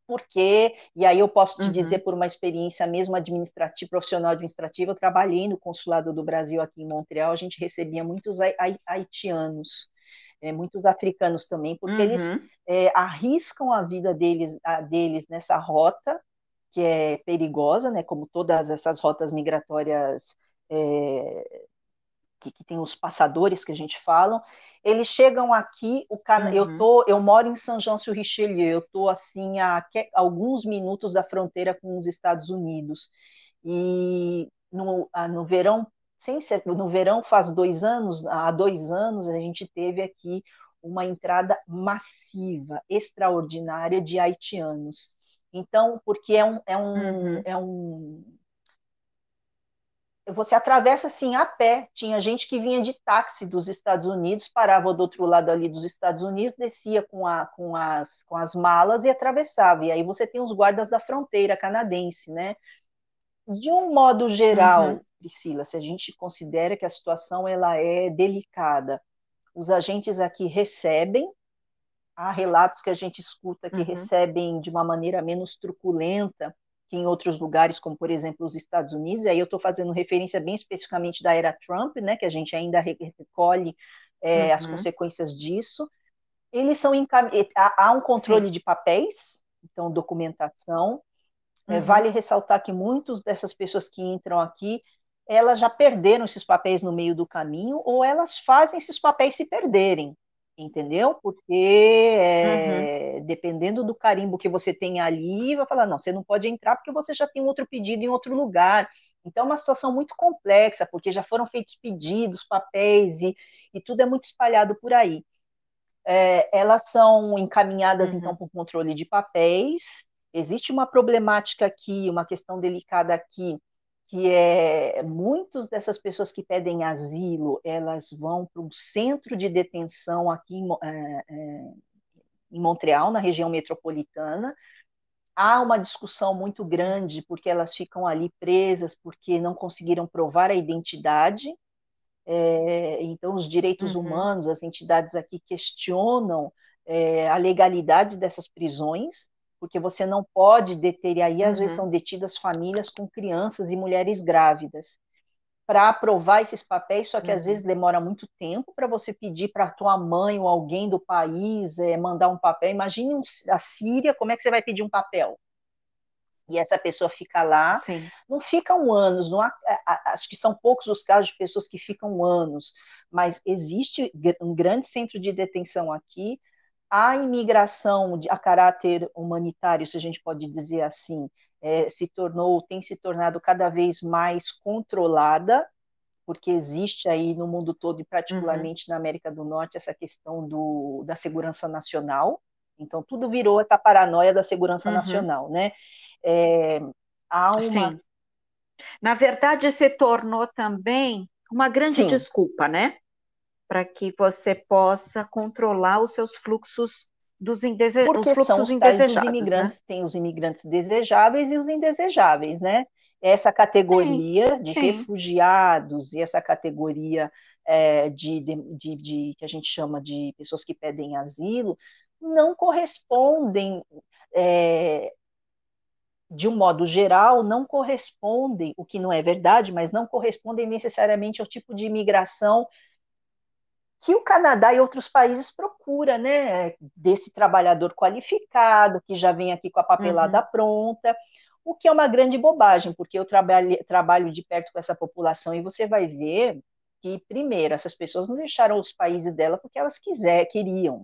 porque, e aí eu posso te uhum. dizer por uma experiência mesmo administrativa, profissional administrativa, eu trabalhei no consulado do Brasil aqui em Montreal, a gente recebia muitos haitianos é, muitos africanos também, porque uhum. eles é, arriscam a vida deles, a, deles nessa rota, que é perigosa, né, como todas essas rotas migratórias é, que, que, tem os passadores que a gente fala, eles chegam aqui, o can... uhum. eu tô, eu moro em São João sur Richelieu, eu tô assim a, a alguns minutos da fronteira com os Estados Unidos e no, no verão no verão faz dois anos, há dois anos a gente teve aqui uma entrada massiva, extraordinária de haitianos. Então, porque é um, é um, uhum. é um você atravessa assim a pé. Tinha gente que vinha de táxi dos Estados Unidos, parava do outro lado ali dos Estados Unidos, descia com, a, com, as, com as malas e atravessava. E aí você tem os guardas da fronteira canadense, né? De um modo geral, uhum. Priscila, se a gente considera que a situação ela é delicada, os agentes aqui recebem, há relatos que a gente escuta que uhum. recebem de uma maneira menos truculenta que em outros lugares, como por exemplo os Estados Unidos, e aí eu estou fazendo referência bem especificamente da era Trump, né, que a gente ainda recolhe é, uhum. as consequências disso. Eles são encam... há um controle Sim. de papéis, então documentação, é, uhum. vale ressaltar que muitas dessas pessoas que entram aqui, elas já perderam esses papéis no meio do caminho, ou elas fazem esses papéis se perderem, entendeu? Porque é, uhum. dependendo do carimbo que você tem ali, vai falar, não, você não pode entrar porque você já tem outro pedido em outro lugar. Então é uma situação muito complexa, porque já foram feitos pedidos, papéis, e, e tudo é muito espalhado por aí. É, elas são encaminhadas, uhum. então, para o controle de papéis, Existe uma problemática aqui, uma questão delicada aqui, que é muitas dessas pessoas que pedem asilo, elas vão para um centro de detenção aqui em, é, é, em Montreal, na região metropolitana. Há uma discussão muito grande porque elas ficam ali presas porque não conseguiram provar a identidade. É, então, os direitos uhum. humanos, as entidades aqui questionam a legalidade dessas prisões porque você não pode deter, e aí às uhum. vezes são detidas famílias com crianças e mulheres grávidas para aprovar esses papéis, só que uhum. às vezes demora muito tempo para você pedir para tua mãe ou alguém do país é, mandar um papel. Imagine um, a Síria, como é que você vai pedir um papel? e essa pessoa fica lá, Sim. não ficam anos, não há, acho que são poucos os casos de pessoas que ficam anos, mas existe um grande centro de detenção aqui, a imigração a caráter humanitário, se a gente pode dizer assim, é, se tornou, tem se tornado cada vez mais controlada, porque existe aí no mundo todo, e particularmente uhum. na América do Norte, essa questão do, da segurança nacional. Então, tudo virou essa paranoia da segurança uhum. nacional, né? É, há uma... Sim. Na verdade, se tornou também uma grande Sim. desculpa, né? Para que você possa controlar os seus fluxos dos indese... Porque os fluxos são os indesejáveis. Imigrantes, né? Tem os imigrantes desejáveis e os indesejáveis, né? Essa categoria sim, de sim. refugiados e essa categoria é, de, de, de, de, que a gente chama de pessoas que pedem asilo não correspondem é, de um modo geral, não correspondem, o que não é verdade, mas não correspondem necessariamente ao tipo de imigração que o Canadá e outros países procura, né? Desse trabalhador qualificado, que já vem aqui com a papelada uhum. pronta, o que é uma grande bobagem, porque eu trabalho, trabalho de perto com essa população e você vai ver que, primeiro, essas pessoas não deixaram os países dela porque elas quiser, queriam.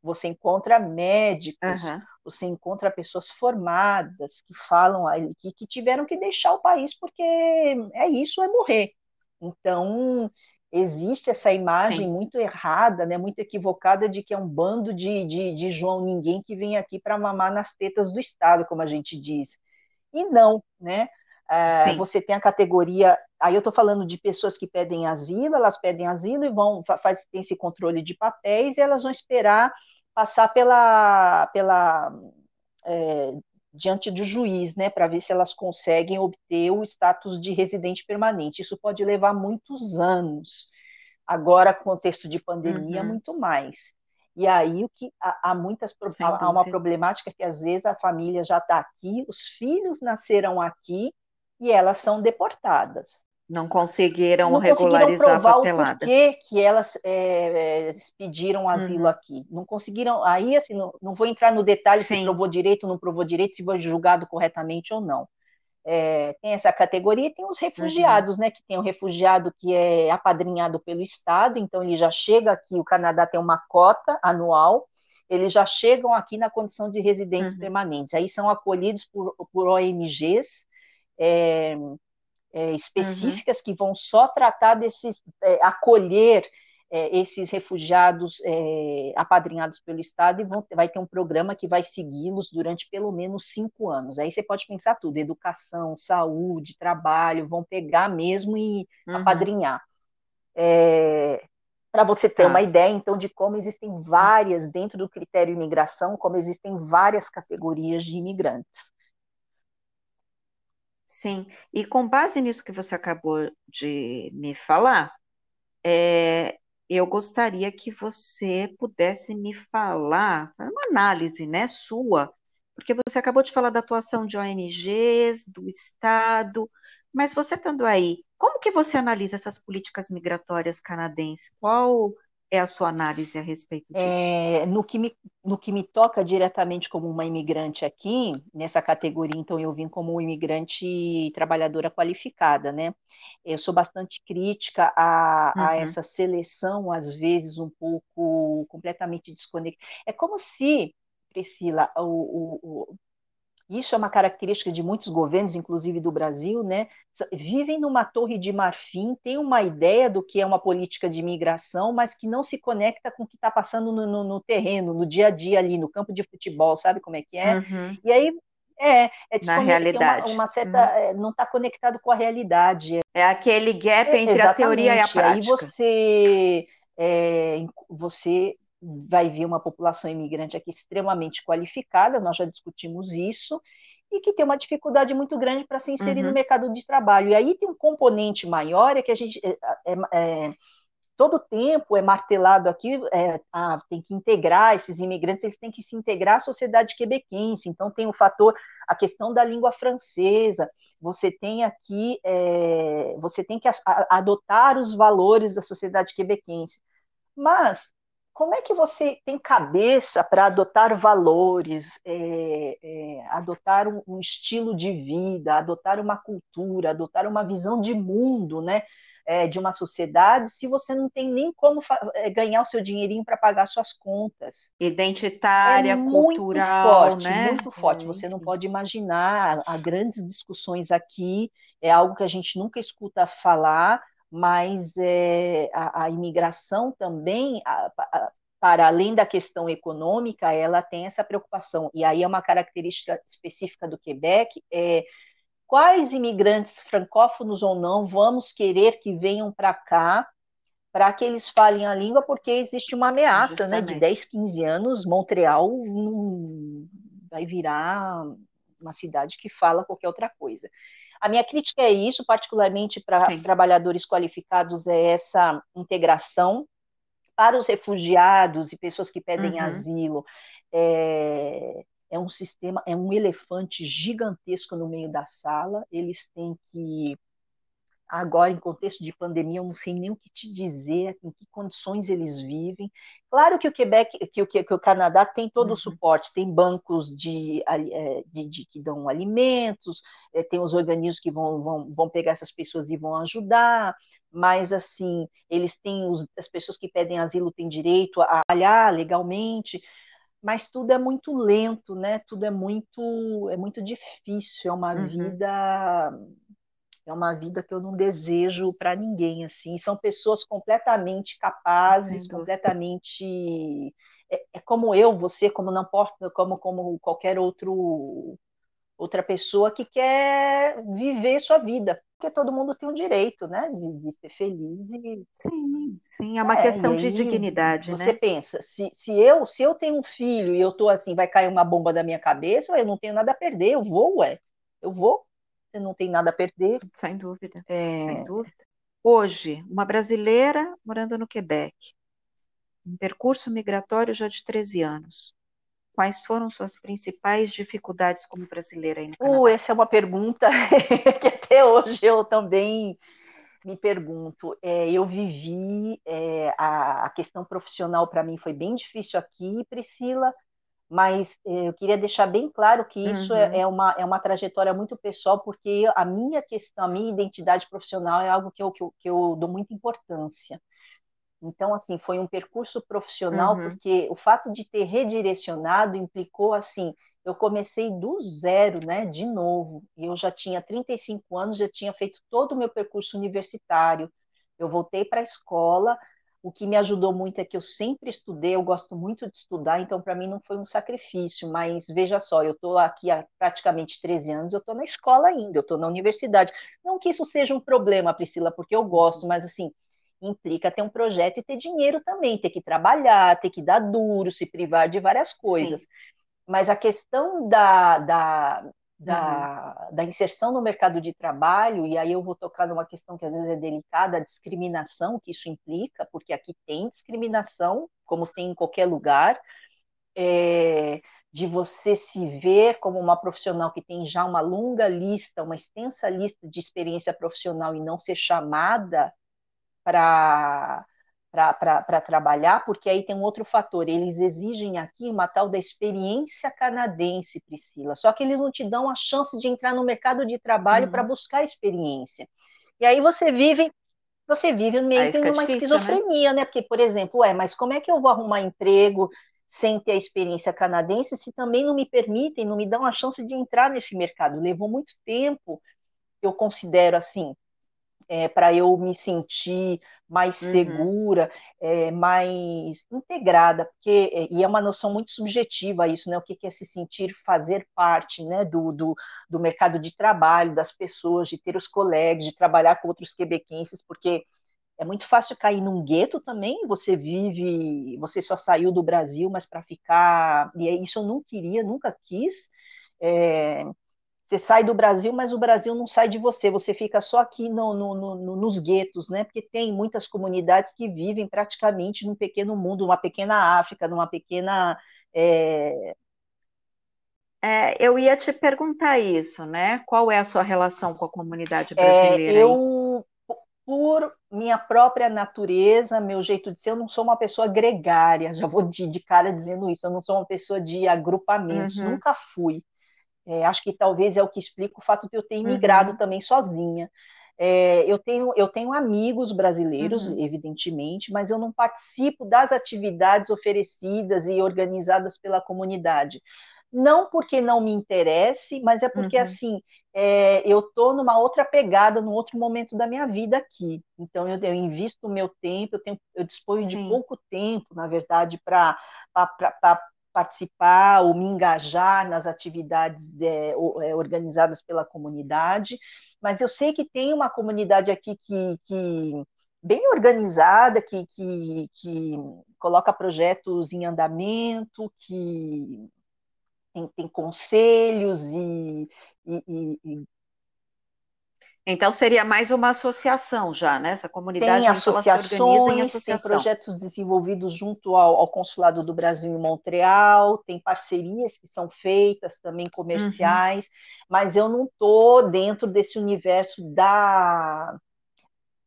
Você encontra médicos, uhum. você encontra pessoas formadas que falam que, que tiveram que deixar o país porque é isso, é morrer. Então, existe essa imagem Sim. muito errada, né, muito equivocada de que é um bando de, de, de João Ninguém que vem aqui para mamar nas tetas do Estado, como a gente diz. E não, né? É, você tem a categoria, aí eu estou falando de pessoas que pedem asilo, elas pedem asilo e vão, faz, tem esse controle de papéis e elas vão esperar passar pela, pela é, diante do juiz, né, para ver se elas conseguem obter o status de residente permanente. Isso pode levar muitos anos. Agora, contexto de pandemia, uhum. muito mais. E aí o que há, há muitas há, há uma problemática que às vezes a família já está aqui, os filhos nasceram aqui e elas são deportadas. Não conseguiram não regularizar provar a papelada. O porquê que elas é, pediram asilo uhum. aqui. Não conseguiram. Aí, assim, não, não vou entrar no detalhe Sim. se provou direito ou não provou direito, se foi julgado corretamente ou não. É, tem essa categoria e tem os refugiados, uhum. né? Que tem o refugiado que é apadrinhado pelo Estado, então ele já chega aqui, o Canadá tem uma cota anual, eles já chegam aqui na condição de residentes uhum. permanentes. Aí são acolhidos por, por ONGs é, é, específicas uhum. que vão só tratar desses, é, acolher é, esses refugiados é, apadrinhados pelo Estado e vão, vai ter um programa que vai segui-los durante pelo menos cinco anos. Aí você pode pensar tudo: educação, saúde, trabalho, vão pegar mesmo e uhum. apadrinhar. É, Para você ter tá. uma ideia, então, de como existem várias, dentro do critério imigração, como existem várias categorias de imigrantes. Sim, e com base nisso que você acabou de me falar, é, eu gostaria que você pudesse me falar, uma análise, né, sua, porque você acabou de falar da atuação de ONGs, do Estado, mas você estando aí, como que você analisa essas políticas migratórias canadenses? Qual é a sua análise a respeito disso? É, no, que me, no que me toca diretamente como uma imigrante aqui, nessa categoria, então eu vim como imigrante trabalhadora qualificada, né? Eu sou bastante crítica a, uhum. a essa seleção, às vezes um pouco completamente desconectada. É como se, Priscila, o, o, isso é uma característica de muitos governos, inclusive do Brasil, né? Vivem numa torre de marfim, têm uma ideia do que é uma política de imigração, mas que não se conecta com o que está passando no, no, no, terreno, no dia a dia ali, no campo de futebol, sabe como é que é? Uhum. E aí é, é na realidade. Uma, uma certa, uhum. É, não está conectado com a realidade. É aquele gap é, entre a teoria e a prática. Aí você, é, você vai vir uma população imigrante aqui extremamente qualificada, nós já discutimos isso, e que tem uma dificuldade muito grande para se inserir uhum. no mercado de trabalho. E aí tem um componente maior, é que a gente é, é, é todo tempo é martelado aqui, é, ah, tem que integrar esses imigrantes, eles têm que se integrar à sociedade quebequense. Então tem o fator, a questão da língua francesa. Você tem aqui, é, você tem que adotar os valores da sociedade quebequense. Mas como é que você tem cabeça para adotar valores, é, é, adotar um, um, estilo de vida, adotar uma cultura, adotar uma visão de mundo, né? É, de uma sociedade, se você não tem nem como é, ganhar o seu dinheirinho para pagar suas contas. Identitária, é cultural, muito forte, né? Muito forte. Você não pode imaginar, há grandes discussões aqui, é algo que a gente nunca escuta falar, mas é, a, a, imigração também, a, a, para além da questão econômica, ela tem essa preocupação. E aí é uma característica específica do Quebec, é, quais imigrantes francófonos ou não vamos querer que venham para cá para que eles falem a língua, porque existe uma ameaça né, de 10, 15 anos, Montreal vai virar uma cidade que fala qualquer outra coisa. A minha crítica é isso, particularmente para trabalhadores qualificados, é essa integração para os refugiados e pessoas que pedem uhum. asilo. É, é um sistema, é um elefante gigantesco no meio da sala. Eles têm que agora em contexto de pandemia, eu não sei nem o que te dizer, em que condições eles vivem. Claro que o Quebec, que o, que o Canadá tem todo uhum. o suporte, tem bancos de, é, de, de que dão alimentos, é, tem os organismos que vão, vão, vão pegar essas pessoas e vão ajudar, mas assim, eles têm os, as pessoas que pedem asilo têm direito a trabalhar legalmente, mas tudo é muito lento, né? Tudo é muito é muito difícil, é uma uhum. vida é uma vida que eu não desejo para ninguém, assim. São pessoas completamente capazes, completamente é, é, como eu, você, como não importa, como como qualquer outro outra pessoa que quer viver sua vida, porque todo mundo tem o direito, né, de, de ser feliz e sim, sim, é uma é, questão de dignidade, você né? Você pensa, se, se eu se eu tenho um filho e eu tô assim, vai cair uma bomba da minha cabeça, eu não tenho nada a perder, eu vou, ué, eu vou você não tem nada a perder. Sem dúvida, é... sem dúvida. Hoje, uma brasileira morando no Quebec, um percurso migratório já de 13 anos. Quais foram suas principais dificuldades como brasileira aí no Canadá? Uh, essa é uma pergunta que até hoje eu também me pergunto. É, eu vivi, é, a, a, questão profissional para mim foi bem difícil aqui, Priscila, mas eh, eu queria deixar bem claro que isso é, uhum. é, é, uma, é uma trajetória muito pessoal, porque a minha questão, a minha identidade profissional é algo que eu, que eu, que eu dou muita importância. Então, assim, foi um percurso profissional, uhum. porque o fato de ter redirecionado implicou, assim, eu comecei do zero, né, de novo, e eu já tinha 35 anos, já tinha feito todo o meu percurso universitário, eu voltei para a escola, o que me ajudou muito é que eu sempre estudei, eu gosto muito de estudar, então para mim não foi um sacrifício, mas veja só, eu estou aqui há praticamente 13 anos, eu estou na escola ainda, eu estou na universidade. Não que isso seja um problema, Priscila, porque eu gosto, mas assim, implica ter um projeto e ter dinheiro também, ter que trabalhar, ter que dar duro, se privar de várias coisas. Sim. Mas a questão da, da, da, uhum. da inserção no mercado de trabalho, e aí eu vou tocar numa questão que às vezes é delicada, a discriminação que isso implica, porque aqui tem discriminação, como tem em qualquer lugar, é, de você se ver como uma profissional que tem já uma longa lista, uma extensa lista de experiência profissional e não ser chamada para para trabalhar, porque aí tem um outro fator. Eles exigem aqui uma tal da experiência canadense, Priscila. Só que eles não te dão a chance de entrar no mercado de trabalho uhum. para buscar experiência. E aí você vive, você vive meio que numa difícil, né? esquizofrenia, né? né? Porque, por exemplo, ué, mas como é que eu vou arrumar emprego sem ter a experiência canadense se também não me permitem, não me dão a chance de entrar nesse mercado? Levou muito tempo, eu considero assim, é, para eu me sentir mais uhum. segura, é, mais integrada, porque é, e é uma noção muito subjetiva isso, né? O que é se sentir fazer parte, né, do, do, do mercado de trabalho, das pessoas, de ter os colegas, de trabalhar com outros quebequenses, porque é muito fácil cair num gueto também. Você vive, você só saiu do Brasil, mas para ficar. E é isso eu não queria, nunca quis. É, você sai do Brasil, mas o Brasil não sai de você, você fica só aqui no, no, no, nos guetos, né? Porque tem muitas comunidades que vivem praticamente num pequeno mundo, numa pequena África, numa pequena. É... É, eu ia te perguntar isso, né? Qual é a sua relação com a comunidade é, brasileira? É, eu, por minha própria natureza, meu jeito de ser, eu não sou uma pessoa gregária, já vou de, de cara dizendo isso, eu não sou uma pessoa de agrupamentos, uhum. nunca fui. É, acho que talvez é o que explica o fato de eu ter imigrado uhum. também sozinha. É, eu, tenho, eu tenho amigos brasileiros, uhum. evidentemente, mas eu não participo das atividades oferecidas e organizadas pela comunidade não porque não me interesse, mas é porque uhum. assim é, eu estou numa outra pegada, num outro momento da minha vida aqui. Então eu, eu invisto o meu tempo, eu, tenho, eu disponho Sim. de pouco tempo, na verdade, para participar ou me engajar nas atividades é, é, organizadas pela comunidade. Mas eu sei que tem uma comunidade aqui que, que bem organizada, que, que, que coloca projetos em andamento, que tem, tem conselhos e, e, e, então seria mais uma associação já, né? Essa comunidade tem associações, se organiza em associação. Tem projetos desenvolvidos junto ao, ao, Consulado do Brasil em Montreal, tem parcerias que são feitas também comerciais, uhum. mas eu não estou dentro desse universo da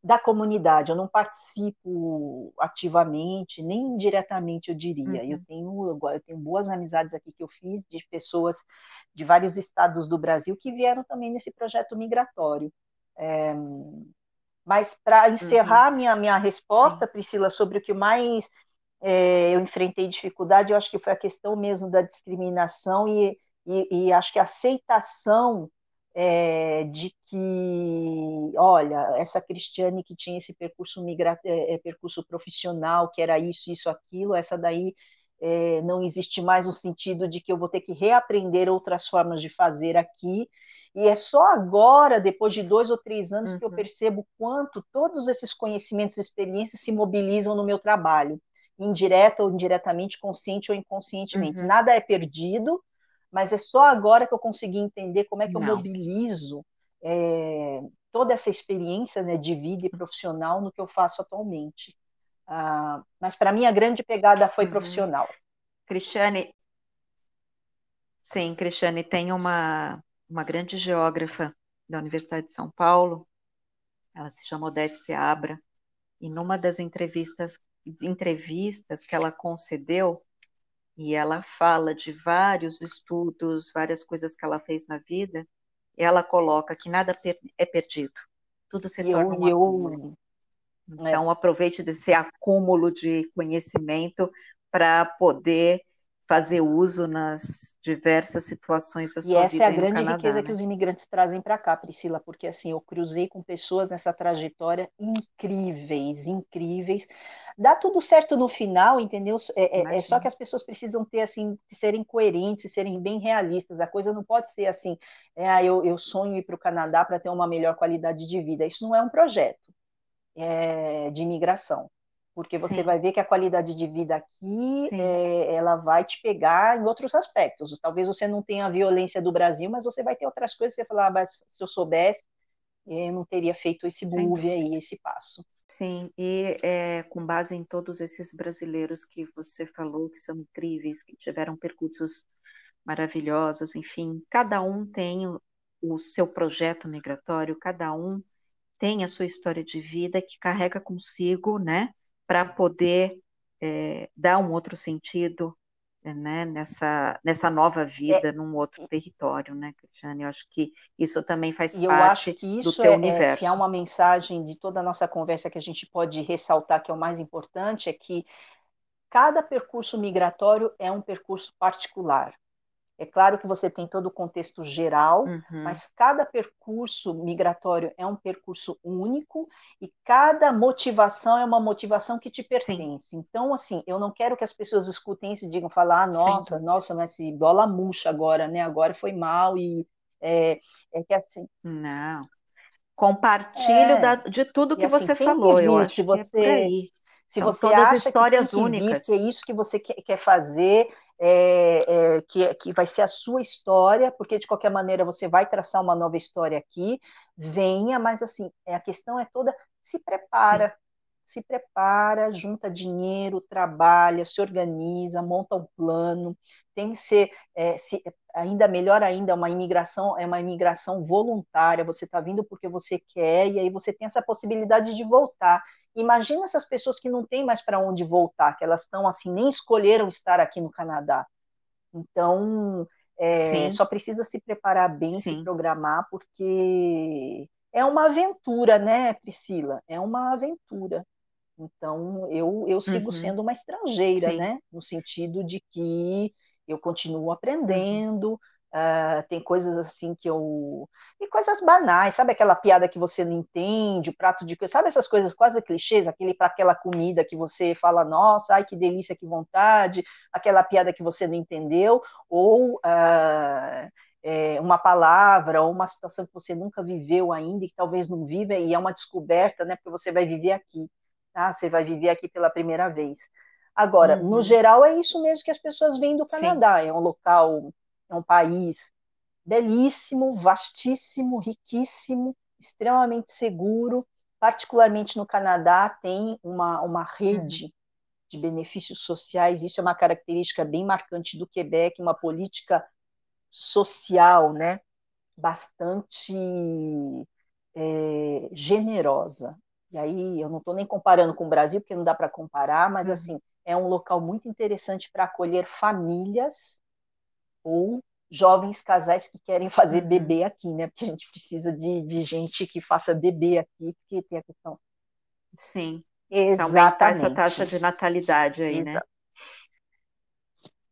da comunidade, eu não participo ativamente, nem indiretamente, eu diria. Uhum. Eu, tenho, eu, tenho boas amizades aqui que eu fiz de pessoas de vários estados do Brasil que vieram também nesse projeto migratório. É, mas para encerrar uhum. minha, minha resposta, Sim. Priscila, sobre o que mais é, eu enfrentei dificuldade, eu acho que foi a questão mesmo da discriminação e, e, e acho que a aceitação é, de que, olha, essa Cristiane que tinha esse percurso migra é, percurso profissional, que era isso, isso, aquilo, essa daí é, não existe mais no sentido de que eu vou ter que reaprender outras formas de fazer aqui. E é só agora, depois de dois ou três anos, uhum. que eu uhum. percebo quanto todos esses conhecimentos e experiências se mobilizam no meu trabalho, indireta ou indiretamente, consciente ou inconscientemente. Uhum. Nada é perdido, mas é só agora que eu consegui entender como é que Não. eu mobilizo é, toda essa experiência né, de vida e profissional no que eu faço atualmente. Ah, mas para mim a grande pegada foi uhum. profissional. Cristiane, sim, Cristiane tem uma, uma grande geógrafa da Universidade de São Paulo, ela se chama Odete Seabra, e numa das entrevistas, entrevistas que ela concedeu, e ela fala de vários estudos, várias coisas que ela fez na vida, ela coloca que nada é perdido, tudo se torna um acúmulo. Então, é. aproveite desse acúmulo de conhecimento para poder fazer uso nas diversas situações da sua vida. E essa é a grande Canadá, riqueza né? que os imigrantes trazem para cá, Priscila, porque assim, eu cruzei com pessoas nessa trajetória incríveis, incríveis. Dá tudo certo no final, entendeu? É, é, é só que as pessoas precisam ter assim, serem coerentes, serem bem realistas. A coisa não pode ser assim, é, ah, eu, eu sonho ir para o Canadá para ter uma melhor qualidade de vida. Isso não é um projeto é, de imigração porque você Sim. vai ver que a qualidade de vida aqui é, ela vai te pegar em outros aspectos. Talvez você não tenha a violência do Brasil, mas você vai ter outras coisas que você falar, ah, mas se eu soubesse, eu não teria feito esse move aí, esse passo. Sim, e é, com base em todos esses brasileiros que você falou, que são incríveis, que tiveram percursos maravilhosos, enfim, cada um tem o, o seu projeto migratório, cada um tem a sua história de vida que carrega consigo, né, para poder é, dar um outro sentido né, nessa, nessa nova vida, é, num outro território, né, Cristiane? Eu acho que isso também faz parte do teu é, universo. É, se há uma mensagem de toda a nossa conversa que a gente pode ressaltar, que é o mais importante, é que cada percurso migratório é um percurso particular. É claro que você tem todo o contexto geral, uhum. mas cada percurso migratório é um percurso único e cada motivação é uma motivação que te pertence. Sim. Então, assim, eu não quero que as pessoas escutem isso e digam, falar, ah, nossa, Sim. nossa, mas se bola murcha agora, né? Agora foi mal e é, é que assim. Não. Compartilho é, da, de tudo que assim, você falou, que vir, eu acho se você, é. Se São você todas acha histórias que únicas. Que é isso que você quer, quer fazer, é, é, que, que vai ser a sua história, porque de qualquer maneira você vai traçar uma nova história aqui, venha, mas assim, é, a questão é toda, se prepara, Sim. Se prepara, junta dinheiro, trabalha, se organiza, monta um plano, tem que ser é, se, ainda melhor ainda uma imigração é uma imigração voluntária. Você está vindo porque você quer e aí você tem essa possibilidade de voltar. Imagina essas pessoas que não têm mais para onde voltar, que elas estão assim nem escolheram estar aqui no Canadá. Então é, só precisa se preparar bem, Sim. se programar, porque é uma aventura, né, Priscila? É uma aventura. Então, eu, eu sigo uhum. sendo uma estrangeira, Sim. né? No sentido de que eu continuo uhum. aprendendo, uh, tem coisas assim que eu. E coisas banais, sabe aquela piada que você não entende, o prato de. Sabe essas coisas quase clichês, aquele para aquela comida que você fala, nossa, ai que delícia, que vontade, aquela piada que você não entendeu, ou. Uh, é, uma palavra ou uma situação que você nunca viveu ainda e que talvez não viva, e é uma descoberta, né? Porque você vai viver aqui, tá? Você vai viver aqui pela primeira vez. Agora, uhum. no geral, é isso mesmo que as pessoas veem do Canadá. Sim. É um local, é um país belíssimo, vastíssimo, riquíssimo, extremamente seguro. Particularmente no Canadá, tem uma, uma rede uhum. de benefícios sociais. Isso é uma característica bem marcante do Quebec, uma política social, né, bastante é, generosa. E aí eu não estou nem comparando com o Brasil, porque não dá para comparar, mas uhum. assim é um local muito interessante para acolher famílias ou jovens casais que querem fazer uhum. bebê aqui, né? Porque a gente precisa de, de gente que faça bebê aqui, porque tem a questão. Sim. Exatamente. Aumentar essa taxa de natalidade aí? Exato. né?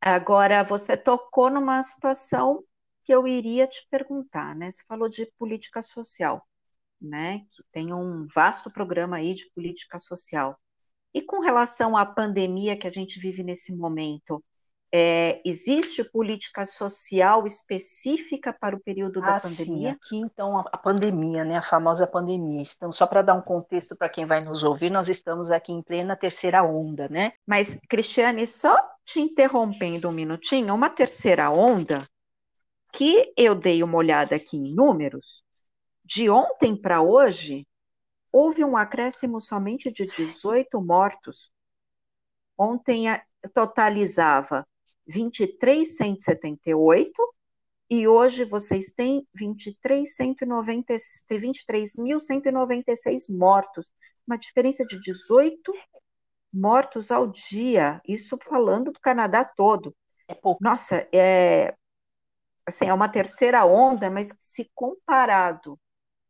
Agora, você tocou numa situação que eu iria te perguntar, né? Você falou de política social, né? Que tem um vasto programa aí de política social. E com relação à pandemia que a gente vive nesse momento, é, existe política social específica para o período da ah, pandemia? Sim. Aqui, então, a, a, pandemia, né, a famosa pandemia. Então, só para dar um contexto para quem vai nos ouvir, nós estamos aqui em plena terceira onda, né? Mas, Cristiane, só te interrompendo um minutinho, uma terceira onda que eu dei uma olhada aqui em números, de ontem para hoje, houve um acréscimo somente de 18 mortos. Ontem totalizava 23.178 e hoje vocês têm 23.196 mortos, uma diferença de 18 mortos ao dia, isso falando do Canadá todo. É pouco. Nossa, é, assim, é uma terceira onda, mas se comparado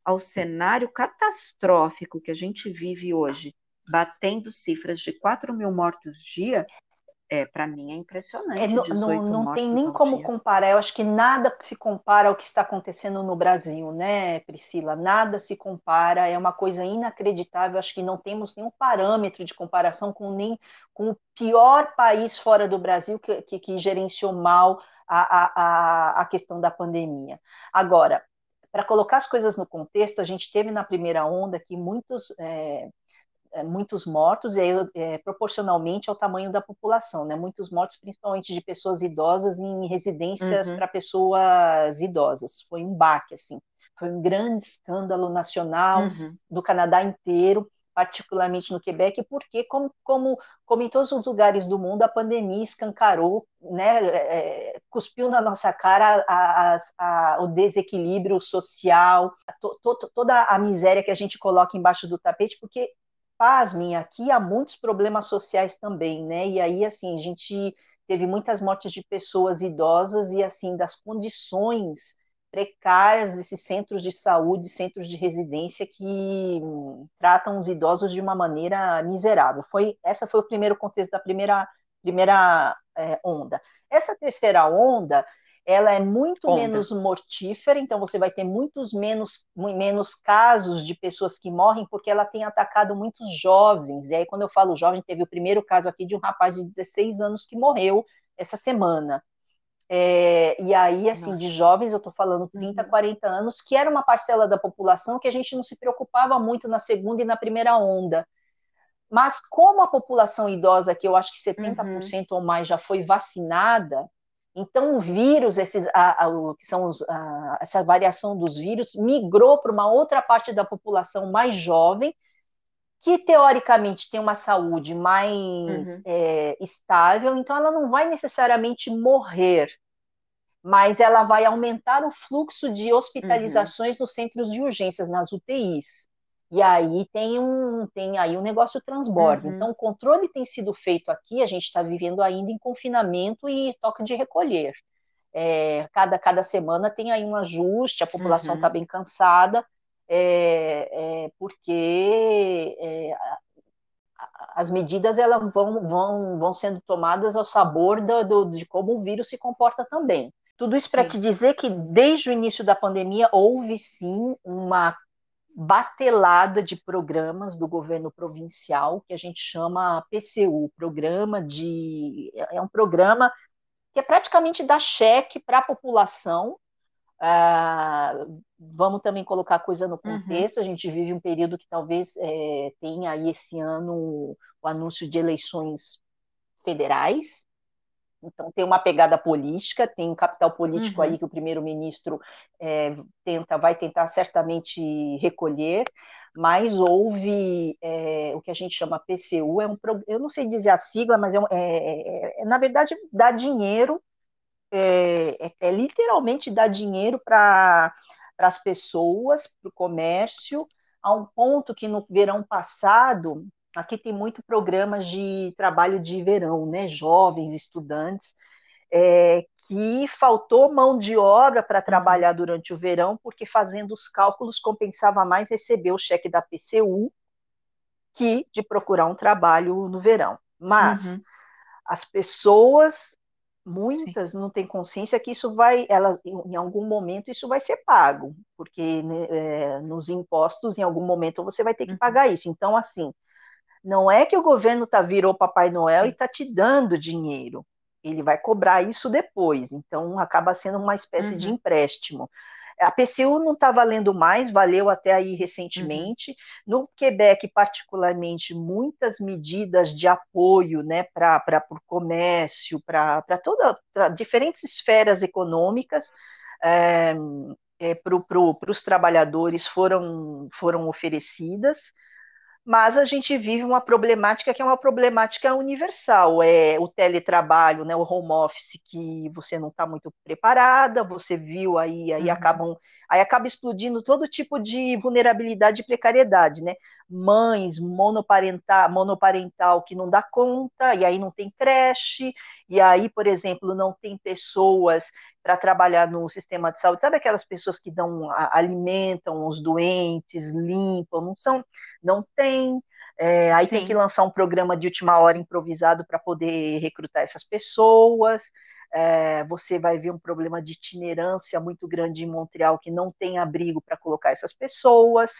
ao cenário catastrófico que a gente vive hoje, batendo cifras de 4 mil mortos dia, é, para mim é impressionante. É, não, não, não tem nem como dia. comparar. Eu acho que nada se compara ao que está acontecendo no Brasil, né, Priscila? Nada se compara. É uma coisa inacreditável. Acho que não temos nenhum parâmetro de comparação com nem com o pior país fora do Brasil que, que, que gerenciou mal a, a, a questão da pandemia. Agora, para colocar as coisas no contexto, a gente teve na primeira onda que muitos é, é, muitos mortos, e aí, é, proporcionalmente ao tamanho da população, né? Muitos mortos, principalmente de pessoas idosas em residências uhum. para pessoas idosas. Foi um baque, assim. Foi um grande escândalo nacional uhum. do Canadá inteiro, particularmente no Quebec, porque, como, como, como em todos os lugares do mundo, a pandemia escancarou, né, é, cuspiu na nossa cara a, a, a, o desequilíbrio social, to, to, toda a miséria que a gente coloca embaixo do tapete, porque pasmem, aqui há muitos problemas sociais também, né? E aí, assim, a gente teve muitas mortes de pessoas idosas e, assim, das condições precárias desses centros de saúde, centros de residência que hum, tratam os idosos de uma maneira miserável. Foi essa foi o primeiro contexto da primeira primeira é, onda. Essa terceira onda ela é muito Onda. menos mortífera, então você vai ter muitos menos, menos casos de pessoas que morrem, porque ela tem atacado muitos jovens. E aí, quando eu falo jovem, teve o primeiro caso aqui de um rapaz de 16 anos que morreu essa semana. É, e aí, assim, Nossa. de jovens, eu estou falando 30, 40 uhum. anos, que era uma parcela da população que a gente não se preocupava muito na segunda e na primeira onda. Mas como a população idosa, que eu acho que 70% uhum. ou mais já foi vacinada, então, o vírus, esses, a, a, que são os, a, essa variação dos vírus, migrou para uma outra parte da população mais jovem, que teoricamente tem uma saúde mais uhum. é, estável, então ela não vai necessariamente morrer, mas ela vai aumentar o fluxo de hospitalizações uhum. nos centros de urgências, nas UTIs. E aí tem um, tem aí um negócio transborda. Uhum. Então, o controle tem sido feito aqui, a gente está vivendo ainda em confinamento e toque de recolher. É, cada, cada semana tem aí um ajuste, a população está uhum. bem cansada, é, é, porque é, as medidas elas vão, vão, vão sendo tomadas ao sabor do, do, de como o vírus se comporta também. Tudo isso para te dizer que desde o início da pandemia houve sim uma batelada de programas do governo provincial que a gente chama PCU, programa de é um programa que é praticamente dar cheque para a população. Ah, vamos também colocar a coisa no uhum. contexto. Uhum. A gente vive um período que talvez é, tenha aí esse ano o anúncio de eleições federais. Então tem uma pegada política, tem um capital político uhum. aí que o primeiro-ministro é, tenta, vai tentar certamente recolher, mas houve é, o que a gente chama PCU, é um, eu não sei dizer a sigla, mas é, é, é na verdade dá dinheiro, é, é, literalmente dar dinheiro para as pessoas, para o comércio, a um ponto que no verão passado Aqui tem muito programas de trabalho de verão, né? Jovens, estudantes, é, que faltou mão de obra para trabalhar durante o verão, porque fazendo os cálculos compensava mais receber o cheque da PCU que de procurar um trabalho no verão. Mas uhum. as pessoas, muitas, Sim. não têm consciência que isso vai, ela, em algum momento isso vai ser pago, porque né, é, nos impostos, em algum momento você vai ter que uhum. pagar isso. Então, assim, não é que o governo tá virou Papai Noel Sim. e está te dando dinheiro. Ele vai cobrar isso depois. Então acaba sendo uma espécie uhum. de empréstimo. A PCU não está valendo mais, valeu até aí recentemente. Uhum. No Quebec, particularmente, muitas medidas de apoio né, para o comércio, para toda pra diferentes esferas econômicas. É, é, para pro, os trabalhadores foram, foram oferecidas mas a gente vive uma problemática que é uma problemática universal, é o teletrabalho, né, o home office que você não está muito preparada, você viu aí, aí uhum. acabam, aí acaba explodindo todo tipo de vulnerabilidade e precariedade, né? Mães monoparental, monoparental que não dá conta, e aí não tem creche, e aí, por exemplo, não tem pessoas para trabalhar no sistema de saúde. Sabe aquelas pessoas que dão, alimentam os doentes, limpam, não são, não tem. É, aí Sim. tem que lançar um programa de última hora improvisado para poder recrutar essas pessoas. É, você vai ver um problema de itinerância muito grande em Montreal que não tem abrigo para colocar essas pessoas.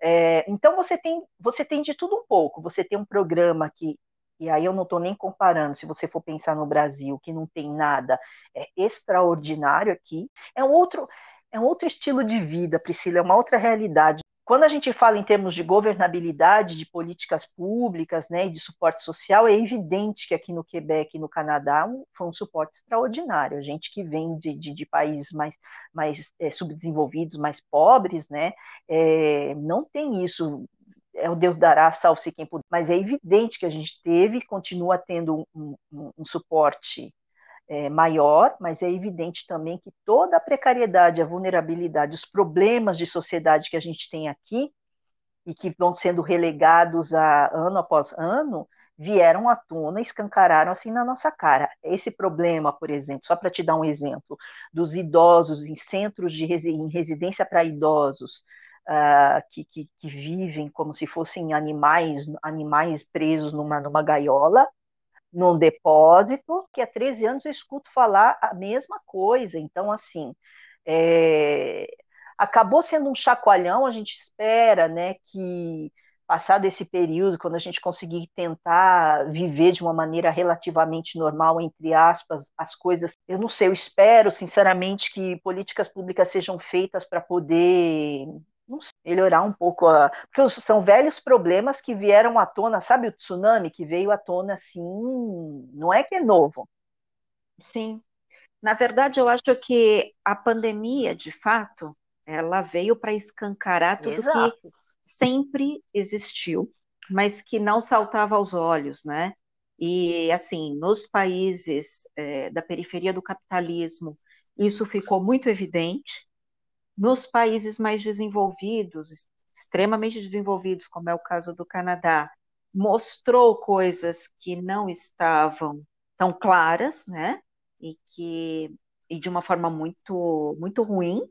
É, então você tem, você tem de tudo um pouco. Você tem um programa que e aí eu não estou nem comparando, se você for pensar no Brasil, que não tem nada é extraordinário aqui, é um outro, é um outro estilo de vida, Priscila, é uma outra realidade. Quando a gente fala em termos de governabilidade, de políticas públicas, né, e de suporte social, é evidente que aqui no Quebec e no Canadá foi um suporte extraordinário. A gente que vem de, de, de países mais, mais é, subdesenvolvidos, mais pobres, né, é, não tem isso é o Deus dará, salve-se quem puder. Mas é evidente que a gente teve, continua tendo um, um, um suporte é, maior, mas é evidente também que toda a precariedade, a vulnerabilidade, os problemas de sociedade que a gente tem aqui e que vão sendo relegados a ano após ano, vieram à tona, escancararam assim na nossa cara. Esse problema, por exemplo, só para te dar um exemplo, dos idosos em centros de em residência para idosos, uh, que, que, que, vivem como se fossem animais, animais presos numa, numa gaiola, num depósito, que há 13 anos eu escuto falar a mesma coisa. Então, assim, é, acabou sendo um chacoalhão, a gente espera né, que passado esse período, quando a gente conseguir tentar viver de uma maneira relativamente normal, entre aspas, as coisas, eu não sei, eu espero sinceramente que políticas públicas sejam feitas para poder melhorar um pouco, a, porque são velhos problemas que vieram à tona, sabe o tsunami que veio à tona assim, não é que é novo. Sim. Na verdade, eu acho que a pandemia, de fato, ela veio para escancarar tudo Exato. que sempre existiu, mas que não saltava aos olhos, né? E, assim, nos países é, da periferia do capitalismo, isso ficou muito evidente. Nos países mais desenvolvidos, extremamente desenvolvidos, como é o caso do Canadá, mostrou coisas que não estavam tão claras, né? E que e de uma forma muito muito ruim,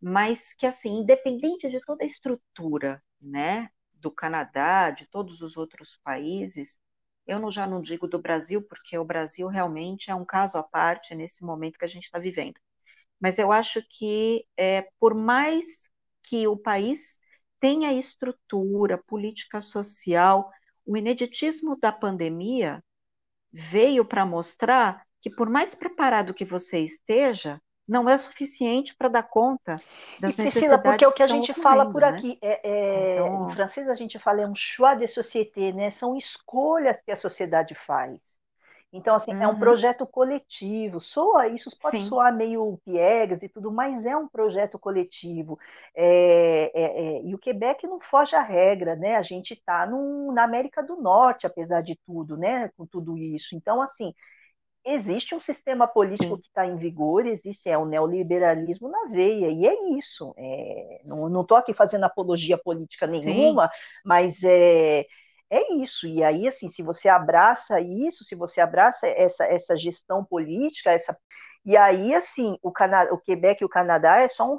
mas que assim, independente de toda a estrutura, né, do Canadá, de todos os outros países, eu não, já não digo do Brasil, porque o Brasil realmente é um caso à parte nesse momento que a gente está vivendo. Mas eu acho que, é, por mais que o país tenha estrutura, política social, o ineditismo da pandemia veio para mostrar que, por mais preparado que você esteja, não é suficiente para dar conta das e, necessidades porque o que a gente fala por né? aqui, é, é, então... em francês a gente fala é um choix de société, né? São escolhas que a sociedade faz. Então, assim, uhum. é um uhum. projeto coletivo. Soa, isso pode Sim. soar meio piegas e tudo, mas é um projeto coletivo. É, é, é, e o Quebec não foge à regra, né? A gente está na América do Norte, apesar de tudo, né? Com tudo isso. Então, assim, existe um sistema político que está em vigor, existe é o neoliberalismo na veia, e é isso. É, não estou aqui fazendo apologia política nenhuma, Sim. mas é, é isso. E aí, assim, se você abraça isso, se você abraça essa, essa gestão política, essa e aí, assim, o, Cana o Quebec e o Canadá é só um,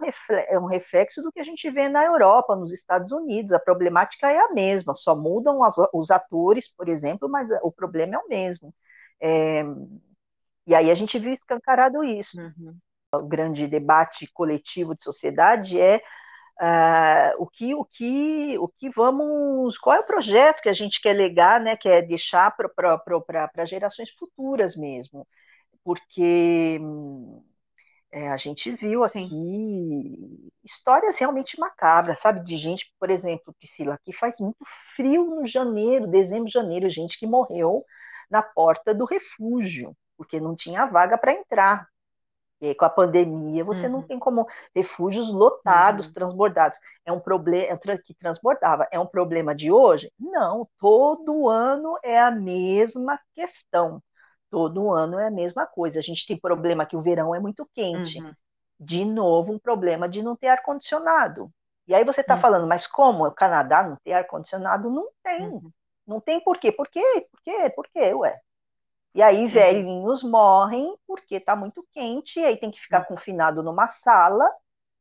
é um reflexo do que a gente vê na Europa, nos Estados Unidos. A problemática é a mesma, só mudam as, os atores, por exemplo, mas o problema é o mesmo. É, e aí a gente viu escancarado isso. Uhum. O grande debate coletivo de sociedade é uh, o que o que o que vamos qual é o projeto que a gente quer legar, né? Quer deixar para gerações futuras mesmo, porque é, a gente viu aqui Sim. histórias realmente macabras, sabe? De gente, por exemplo, Priscila, aqui faz muito frio no janeiro, dezembro, janeiro, gente que morreu na porta do refúgio porque não tinha vaga para entrar. E aí, com a pandemia, você uhum. não tem como refúgios lotados, uhum. transbordados. É um problema que transbordava. É um problema de hoje? Não, todo ano é a mesma questão. Todo ano é a mesma coisa. A gente tem problema que o verão é muito quente. Uhum. De novo, um problema de não ter ar-condicionado. E aí você está uhum. falando, mas como? O Canadá não tem ar-condicionado? Não tem. Uhum. Não tem por quê? Por quê? Por quê? Por quê? Ué, e aí uhum. velhinhos morrem porque está muito quente, e aí tem que ficar uhum. confinado numa sala,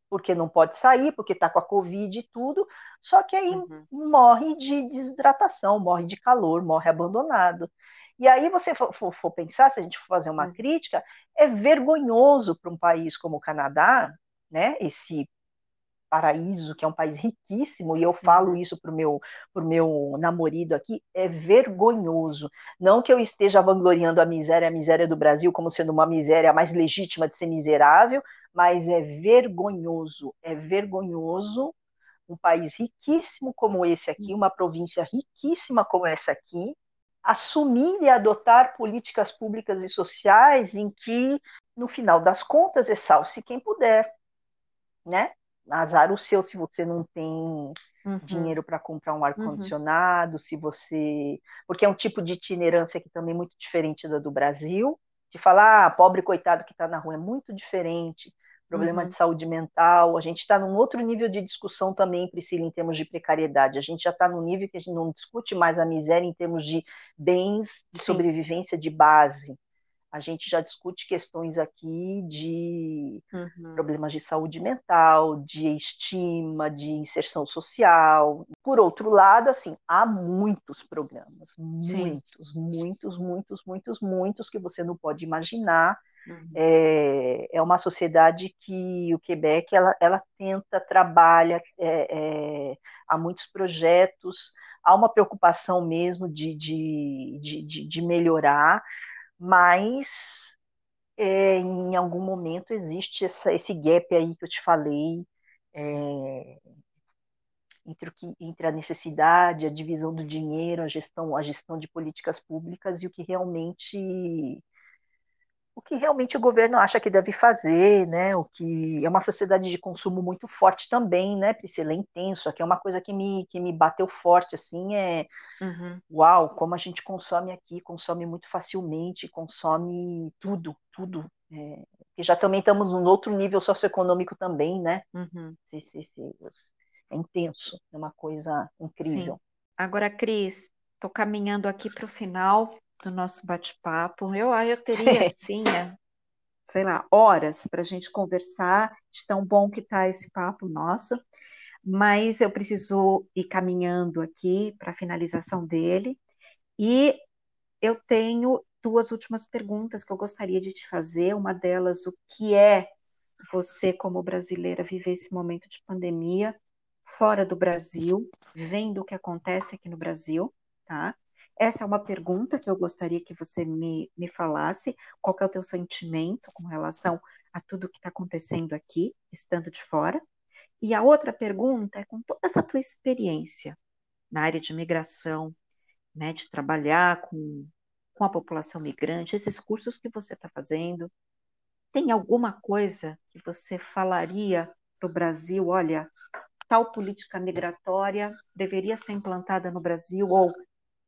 porque não pode sair, porque está com a Covid e tudo. Só que aí uhum. morre de desidratação, morre de calor, morre abandonado. E aí você for, for, for pensar, se a gente for fazer uma uhum. crítica, é vergonhoso para um país como o Canadá, né, esse paraíso, que é um país riquíssimo, e eu falo uhum. isso para o meu, pro meu namorado aqui, é vergonhoso. Não que eu esteja vangloriando a miséria, a miséria do Brasil como sendo uma miséria mais legítima de ser miserável, mas é vergonhoso, é vergonhoso um país riquíssimo como esse aqui, uma província riquíssima como essa aqui, assumir e adotar políticas públicas e sociais em que, no final das contas, é salve-se quem puder, né? Azar o seu se você não tem uhum. dinheiro para comprar um ar-condicionado, uhum. se você. Porque é um tipo de itinerância que também é muito diferente da do Brasil. De falar, ah, pobre coitado que está na rua, é muito diferente. Problema uhum. de saúde mental. A gente está num outro nível de discussão também, Priscila, em termos de precariedade. A gente já está num nível que a gente não discute mais a miséria em termos de bens de Sim. sobrevivência de base a gente já discute questões aqui de uhum. problemas de saúde mental, de estima, de inserção social. Por outro lado, assim, há muitos programas, Sim. muitos, muitos, muitos, muitos, muitos que você não pode imaginar. Uhum. É, é uma sociedade que o Quebec ela, ela tenta, trabalha, é, é, há muitos projetos, há uma preocupação mesmo de, de, de, de melhorar mas é, em algum momento existe essa, esse gap aí que eu te falei é, entre, o que, entre a necessidade, a divisão do dinheiro, a gestão, a gestão de políticas públicas e o que realmente o que realmente o governo acha que deve fazer, né? O que é uma sociedade de consumo muito forte também, né, Priscila? É intenso. Aqui é uma coisa que me, que me bateu forte, assim, é uhum. uau, como a gente consome aqui, consome muito facilmente, consome tudo, tudo. É, e já também estamos num outro nível socioeconômico também, né? Uhum. é intenso, é uma coisa incrível. Sim. Agora, Cris, estou caminhando aqui para o final do nosso bate-papo. Eu, eu teria, assim, é, sei lá, horas para a gente conversar, de tão bom que está esse papo nosso, mas eu preciso ir caminhando aqui para a finalização dele, e eu tenho duas últimas perguntas que eu gostaria de te fazer. Uma delas, o que é você, como brasileira, viver esse momento de pandemia fora do Brasil, vendo o que acontece aqui no Brasil, tá? Essa é uma pergunta que eu gostaria que você me, me falasse. Qual é o teu sentimento com relação a tudo que está acontecendo aqui, estando de fora? E a outra pergunta é com toda essa tua experiência na área de migração, né, de trabalhar com, com a população migrante, esses cursos que você está fazendo, tem alguma coisa que você falaria para o Brasil? Olha, tal política migratória deveria ser implantada no Brasil, ou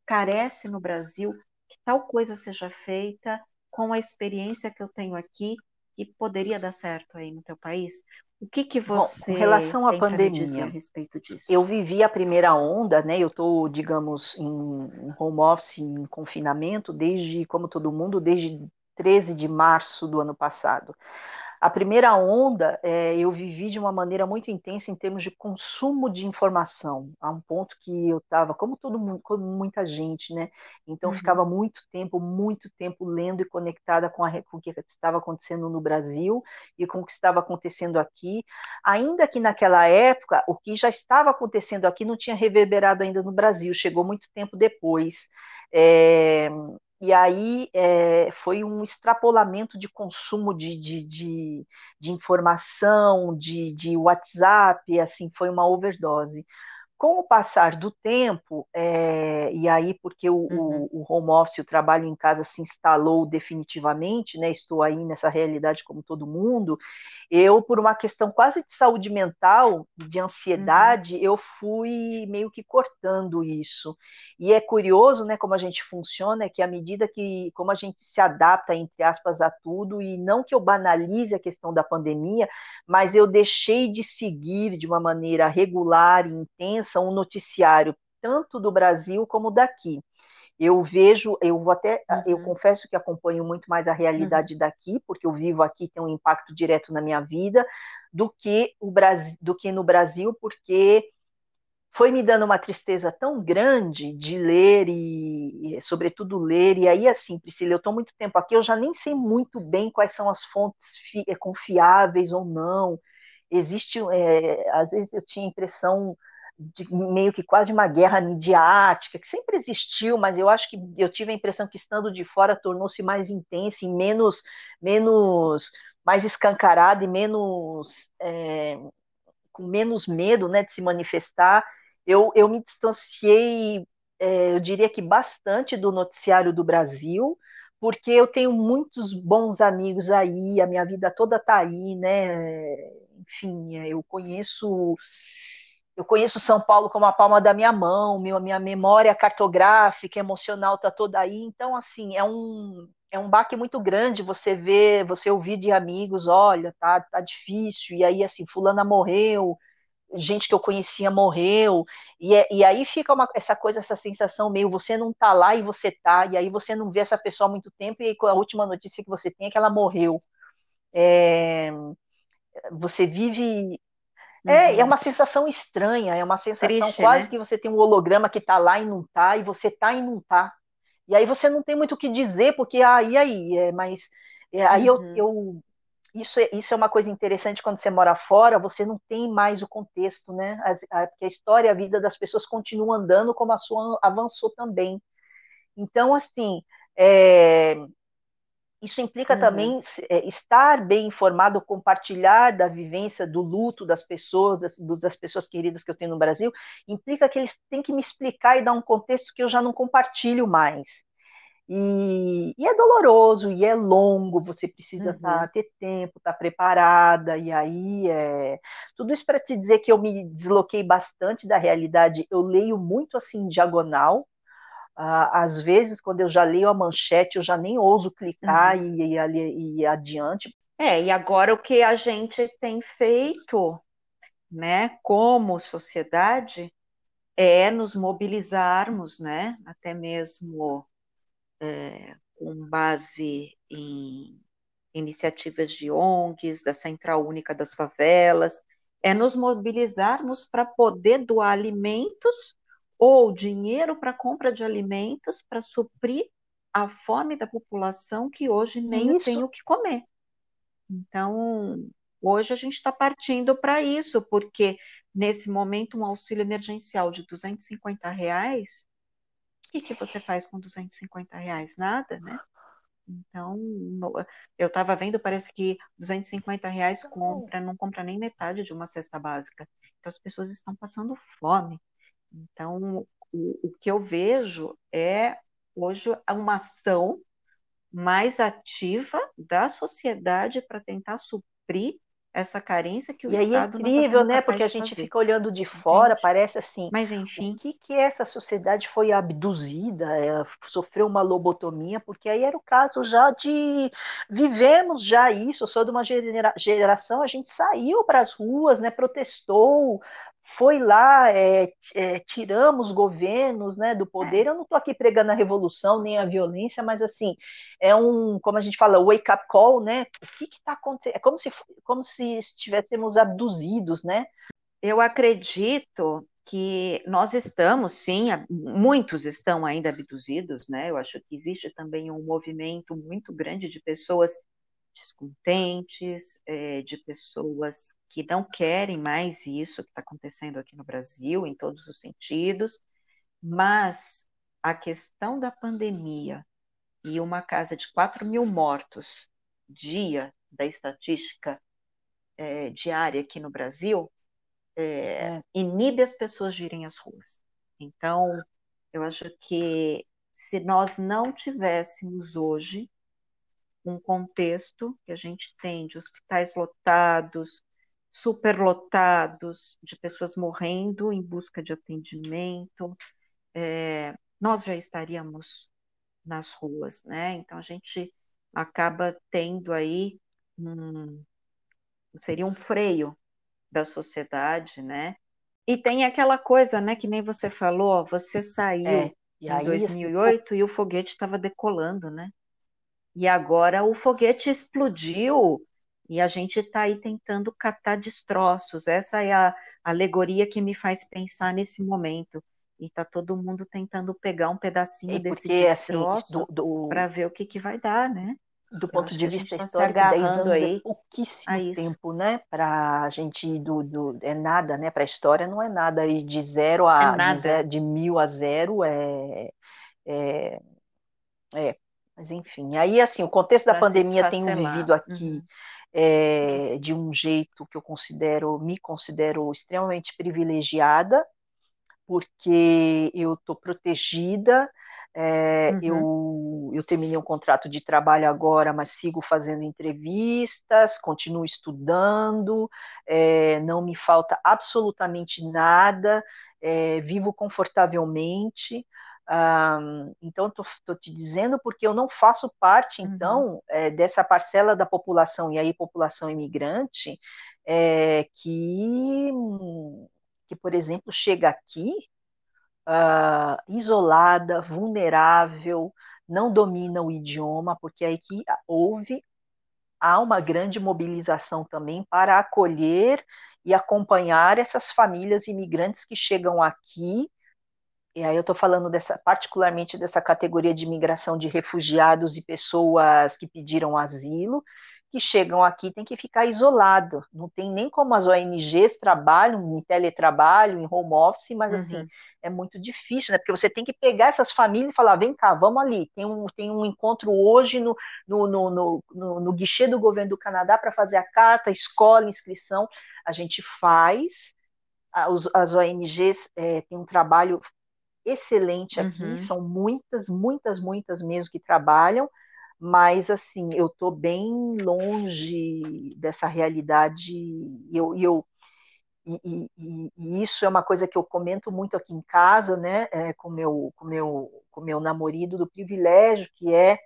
carece no Brasil que tal coisa seja feita com a experiência que eu tenho aqui e poderia dar certo aí no teu país? O que, que você Bom, com relação à pandemia, a respeito disso? Eu vivi a primeira onda, né? Eu estou, digamos, em home office, em confinamento, desde, como todo mundo, desde 13 de março do ano passado. A primeira onda é, eu vivi de uma maneira muito intensa em termos de consumo de informação, a um ponto que eu estava, como todo mundo, como muita gente, né? Então uhum. ficava muito tempo, muito tempo lendo e conectada com, a, com o que estava acontecendo no Brasil e com o que estava acontecendo aqui, ainda que naquela época o que já estava acontecendo aqui não tinha reverberado ainda no Brasil, chegou muito tempo depois. É, e aí é, foi um extrapolamento de consumo de, de, de, de informação, de, de WhatsApp, assim, foi uma overdose. Com o passar do tempo, é, e aí porque o, uhum. o, o, home office, o trabalho em casa se instalou definitivamente, né, estou aí nessa realidade como todo mundo, eu, por uma questão quase de saúde mental, de ansiedade, uhum. eu fui meio que cortando isso. E é curioso, né, como a gente funciona, é que à medida que, como a gente se adapta, entre aspas, a tudo, e não que eu banalize a questão da pandemia, mas eu deixei de seguir de uma maneira regular e intensa um noticiário, tanto do Brasil como daqui eu vejo, eu vou até, uhum. eu confesso que acompanho muito mais a realidade uhum. daqui, porque eu vivo aqui, tem um impacto direto na minha vida, do que o Brasil, do que no Brasil, porque foi me dando uma tristeza tão grande de ler e, sobretudo ler, e aí assim, Priscila, eu estou muito tempo aqui, eu já nem sei muito bem quais são as fontes eh, confiáveis ou não. Existe, é, às vezes eu tinha a impressão de meio que quase uma guerra midiática, que sempre existiu, mas eu acho que eu tive a impressão que estando de fora tornou-se mais intensa e menos, menos, mais escancarada e menos, é, com menos medo né, de se manifestar. Eu, eu me distanciei, é, eu diria que bastante do noticiário do Brasil, porque eu tenho muitos bons amigos aí, a minha vida toda está aí, né? Enfim, eu conheço eu conheço São Paulo como a palma da minha mão, minha, minha memória cartográfica, emocional está toda aí. Então, assim, é um, é um baque muito grande você ver, você ouvir de amigos, olha, tá, tá difícil, e aí, assim, fulana morreu, gente que eu conhecia morreu, e, é, e aí fica uma, essa coisa, essa sensação meio, você não tá lá e você tá, e aí você não vê essa pessoa há muito tempo, e a última notícia que você tem é que ela morreu. É, você vive é, é uhum. uma sensação estranha, é uma sensação Triste, quase né? que você tem um holograma que tá lá e não tá, e você tá e não tá. E aí você não tem muito o que dizer, porque, ah, e aí? É, mas é, aí uhum. eu, eu isso, é, isso é uma coisa interessante quando você mora fora, você não tem mais o contexto, né? A, a, a história, a vida das pessoas continua andando como a sua avançou também. Então, assim, é, isso implica uhum. também é, estar bem informado, compartilhar da vivência, do luto das pessoas, das, das, pessoas queridas que eu tenho no Brasil, implica que eles têm que me explicar e dar um contexto que eu já não compartilho mais. E, e, é doloroso, e é longo, você precisa uhum. tá, ter tempo, estar tá preparada, e aí é. Tudo isso para te dizer que eu me desloquei bastante da realidade. Eu leio muito assim, diagonal. Uh, às vezes, quando eu já leio a manchete, eu já nem ouso clicar uhum. e, e, e adiante. É, e agora o que a gente tem feito, né, como sociedade, é nos mobilizarmos, né, até mesmo é, com base em iniciativas de ONGs, da Central Única das Favelas, é nos mobilizarmos para poder doar alimentos ou dinheiro para compra de alimentos para suprir a fome da população que hoje nem isso. tem o que comer. Então, hoje a gente está partindo para isso, porque nesse momento um auxílio emergencial de 250 reais o que, que você faz com 250 reais? Nada, né? Então, eu estava vendo, parece que 250 reais compra, não compra nem metade de uma cesta básica. Então, as pessoas estão passando fome. Então, o, o que eu vejo é, hoje, uma ação mais ativa da sociedade para tentar suprir essa carência que o e Estado aí é incrível, né? Porque a gente fica olhando de fora, Entende? parece assim. Mas enfim. O que que essa sociedade foi abduzida, é, sofreu uma lobotomia? Porque aí era o caso já de vivemos já isso. Eu sou de uma gera, geração, a gente saiu para as ruas, né? Protestou, foi lá, é, é, tiramos governos né, do poder. Eu não estou aqui pregando a revolução nem a violência, mas assim, é um, como a gente fala, wake up call, né? O que está acontecendo? É como se, como se estivéssemos abduzidos, né? Eu acredito que nós estamos, sim, muitos estão ainda abduzidos, né? Eu acho que existe também um movimento muito grande de pessoas descontentes, é, de pessoas que não querem mais isso que está acontecendo aqui no Brasil, em todos os sentidos, mas a questão da pandemia e uma casa de 4 mil mortos dia da estatística é, diária aqui no Brasil é, é, inibe as pessoas de irem às ruas. Então, eu acho que se nós não tivéssemos hoje um contexto que a gente tem de hospitais lotados, superlotados, de pessoas morrendo em busca de atendimento, é, nós já estaríamos nas ruas, né? Então a gente acaba tendo aí um, seria um freio da sociedade, né? E tem aquela coisa, né, que nem você falou, você saiu é, em 2008 e o foguete estava decolando, né? E agora o foguete explodiu e a gente está aí tentando catar destroços. Essa é a alegoria que me faz pensar nesse momento. E está todo mundo tentando pegar um pedacinho e desse assim, destroço assim, para ver o que, que vai dar, né? do ponto de vista tá histórico, 10 anos é aí é pouquíssimo tempo, né? Para a gente ir do, do, É nada, né? Para a história não é nada. E de zero a. É de, zero, de, mil a zero é. É, é mas enfim, aí assim, o contexto da pandemia tenho vivido aqui uhum. é, de um jeito que eu considero, me considero extremamente privilegiada, porque eu estou protegida, é, uhum. eu, eu terminei um contrato de trabalho agora, mas sigo fazendo entrevistas, continuo estudando, é, não me falta absolutamente nada, é, vivo confortavelmente. Um, então, estou te dizendo porque eu não faço parte, uhum. então, é, dessa parcela da população, e aí população imigrante, é, que, que, por exemplo, chega aqui uh, isolada, vulnerável, não domina o idioma, porque aí que houve, há uma grande mobilização também para acolher e acompanhar essas famílias imigrantes que chegam aqui e aí eu estou falando dessa, particularmente dessa categoria de imigração de refugiados e pessoas que pediram asilo, que chegam aqui tem que ficar isolado. Não tem nem como as ONGs trabalham em teletrabalho, em home office, mas assim, uhum. assim, é muito difícil, né? Porque você tem que pegar essas famílias e falar, vem cá, vamos ali, tem um, tem um encontro hoje no, no, no, no, no, no guichê do governo do Canadá para fazer a carta, escola, inscrição. A gente faz, as ONGs é, têm um trabalho excelente aqui, uhum. são muitas, muitas, muitas mesmo que trabalham, mas assim, eu estou bem longe dessa realidade, e eu, eu e, e, e, isso é uma coisa que eu comento muito aqui em casa, né, é, com meu, com meu, com meu namorado do privilégio que é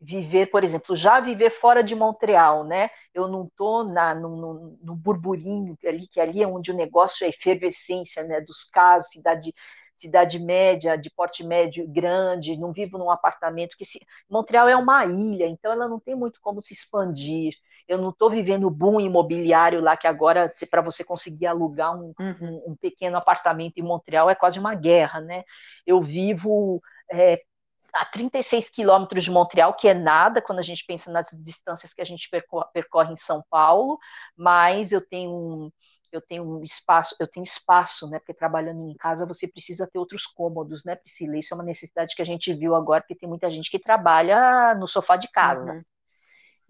viver, por exemplo, já viver fora de Montreal, né? Eu não estou no, no, no, burburinho ali, que ali é onde o negócio é efervescência, né? Dos casos, cidade cidade média, de porte médio grande, não vivo num apartamento que se Montreal é uma ilha, então ela não tem muito como se expandir. Eu não estou vivendo o boom imobiliário lá que agora para você conseguir alugar um, uhum. um, pequeno apartamento em Montreal é quase uma guerra, né? Eu vivo é, a 36 quilômetros de Montreal, que é nada quando a gente pensa nas distâncias que a gente percorre em São Paulo, mas eu tenho um, eu tenho um espaço, eu tenho espaço, né? Porque trabalhando em casa você precisa ter outros cômodos, né, Priscila? Isso é uma necessidade que a gente viu agora, porque tem muita gente que trabalha no sofá de casa. Uhum.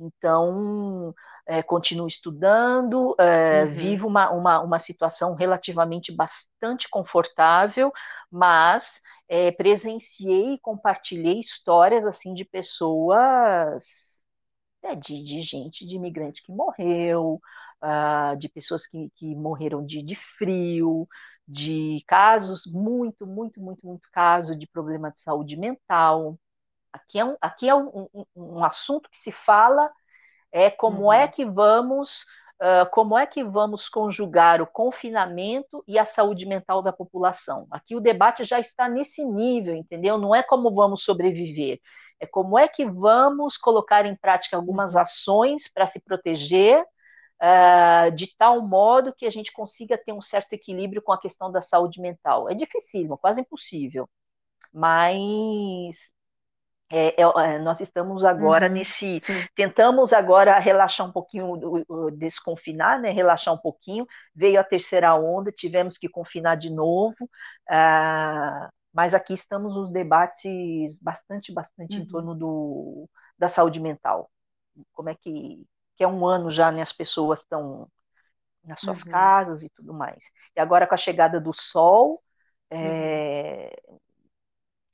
Então, é, continuo estudando, é, uhum. vivo uma, uma, uma situação relativamente bastante confortável, mas é, presenciei e compartilhei histórias assim de pessoas, é, de, de gente, de imigrante que morreu, uh, de pessoas que, que morreram de, de frio, de casos, muito, muito, muito, muito caso de problema de saúde mental. Aqui é um, aqui é um, um, um assunto que se fala é como uhum. é que vamos uh, como é que vamos conjugar o confinamento e a saúde mental da população. Aqui o debate já está nesse nível, entendeu? Não é como vamos sobreviver, é como é que vamos colocar em prática algumas uhum. ações para se proteger uh, de tal modo que a gente consiga ter um certo equilíbrio com a questão da saúde mental. É dificílimo, quase impossível, mas é, é, é, nós estamos agora uhum, nesse. Sim. Tentamos agora relaxar um pouquinho, desconfinar, né? Relaxar um pouquinho. Veio a terceira onda, tivemos que confinar de novo. Uh, mas aqui estamos nos debates bastante, bastante uhum. em torno do, da saúde mental. Como é que, que é um ano já, né? As pessoas estão nas suas uhum. casas e tudo mais. E agora com a chegada do sol, é,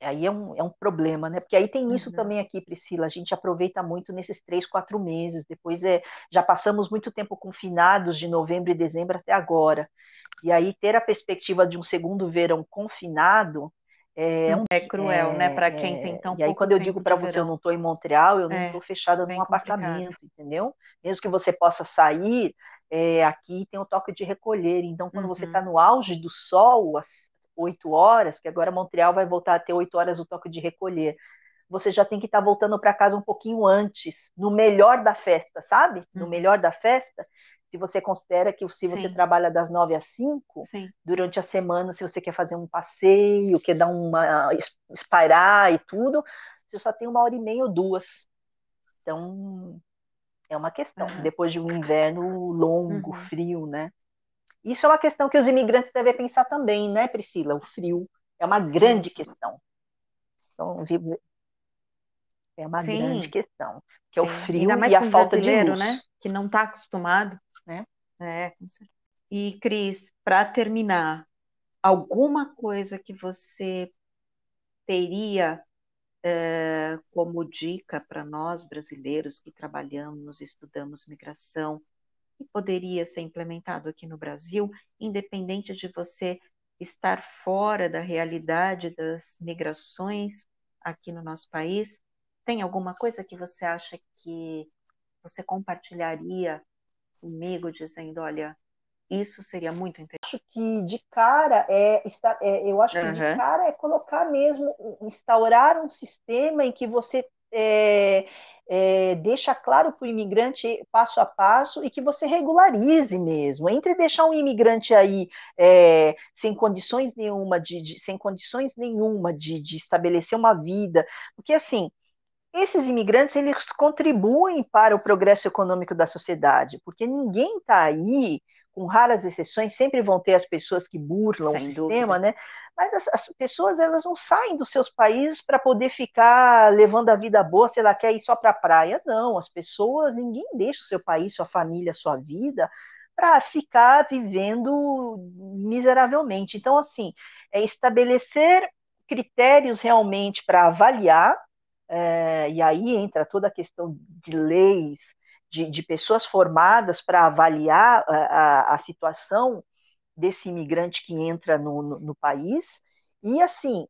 Aí é um, é um problema, né? Porque aí tem isso uhum. também aqui, Priscila. A gente aproveita muito nesses três, quatro meses. Depois é, já passamos muito tempo confinados de novembro e dezembro até agora. E aí ter a perspectiva de um segundo verão confinado é, um, é cruel, é, né? Para quem tem tão E aí quando eu digo para você, eu não estou em Montreal, eu não estou é, fechada num apartamento, entendeu? Mesmo que você possa sair, é, aqui tem o toque de recolher. Então, quando uhum. você está no auge do sol, oito horas, que agora Montreal vai voltar a ter oito horas o toque de recolher. Você já tem que estar tá voltando para casa um pouquinho antes, no melhor da festa, sabe? No uhum. melhor da festa, se você considera que se você Sim. trabalha das nove às cinco, Sim. durante a semana, se você quer fazer um passeio, quer dar uma espairar e tudo, você só tem uma hora e meia ou duas. Então, é uma questão. Uhum. Depois de um inverno longo, uhum. frio, né? Isso é uma questão que os imigrantes devem pensar também, né, Priscila? O frio é uma Sim. grande questão. Então, é uma Sim. grande questão, que é o frio e a falta de luz. né? Que não está acostumado, né? É, com certeza. E Cris, para terminar, alguma coisa que você teria é, como dica para nós brasileiros que trabalhamos, estudamos migração, que poderia ser implementado aqui no Brasil, independente de você estar fora da realidade das migrações aqui no nosso país? Tem alguma coisa que você acha que você compartilharia comigo, dizendo, olha, isso seria muito interessante? Acho que de cara é, é eu acho que uhum. de cara é colocar mesmo, instaurar um sistema em que você é, é, deixa claro para o imigrante passo a passo e que você regularize mesmo. Entre deixar um imigrante aí é, sem condições nenhuma de, de sem condições nenhuma de, de estabelecer uma vida, porque assim esses imigrantes eles contribuem para o progresso econômico da sociedade, porque ninguém está aí, com raras exceções, sempre vão ter as pessoas que burlam Sem o sistema, dúvida. né? Mas as, as, pessoas elas não saem dos seus países para poder ficar levando a vida boa, se ela quer ir só para a praia. Não, as pessoas, ninguém deixa o seu país, sua família, sua vida para ficar vivendo miseravelmente. Então, assim, é estabelecer critérios realmente para avaliar, é, e aí entra toda a questão de leis, de, de pessoas formadas para avaliar a, a, a, situação desse imigrante que entra no, no, no país, e assim,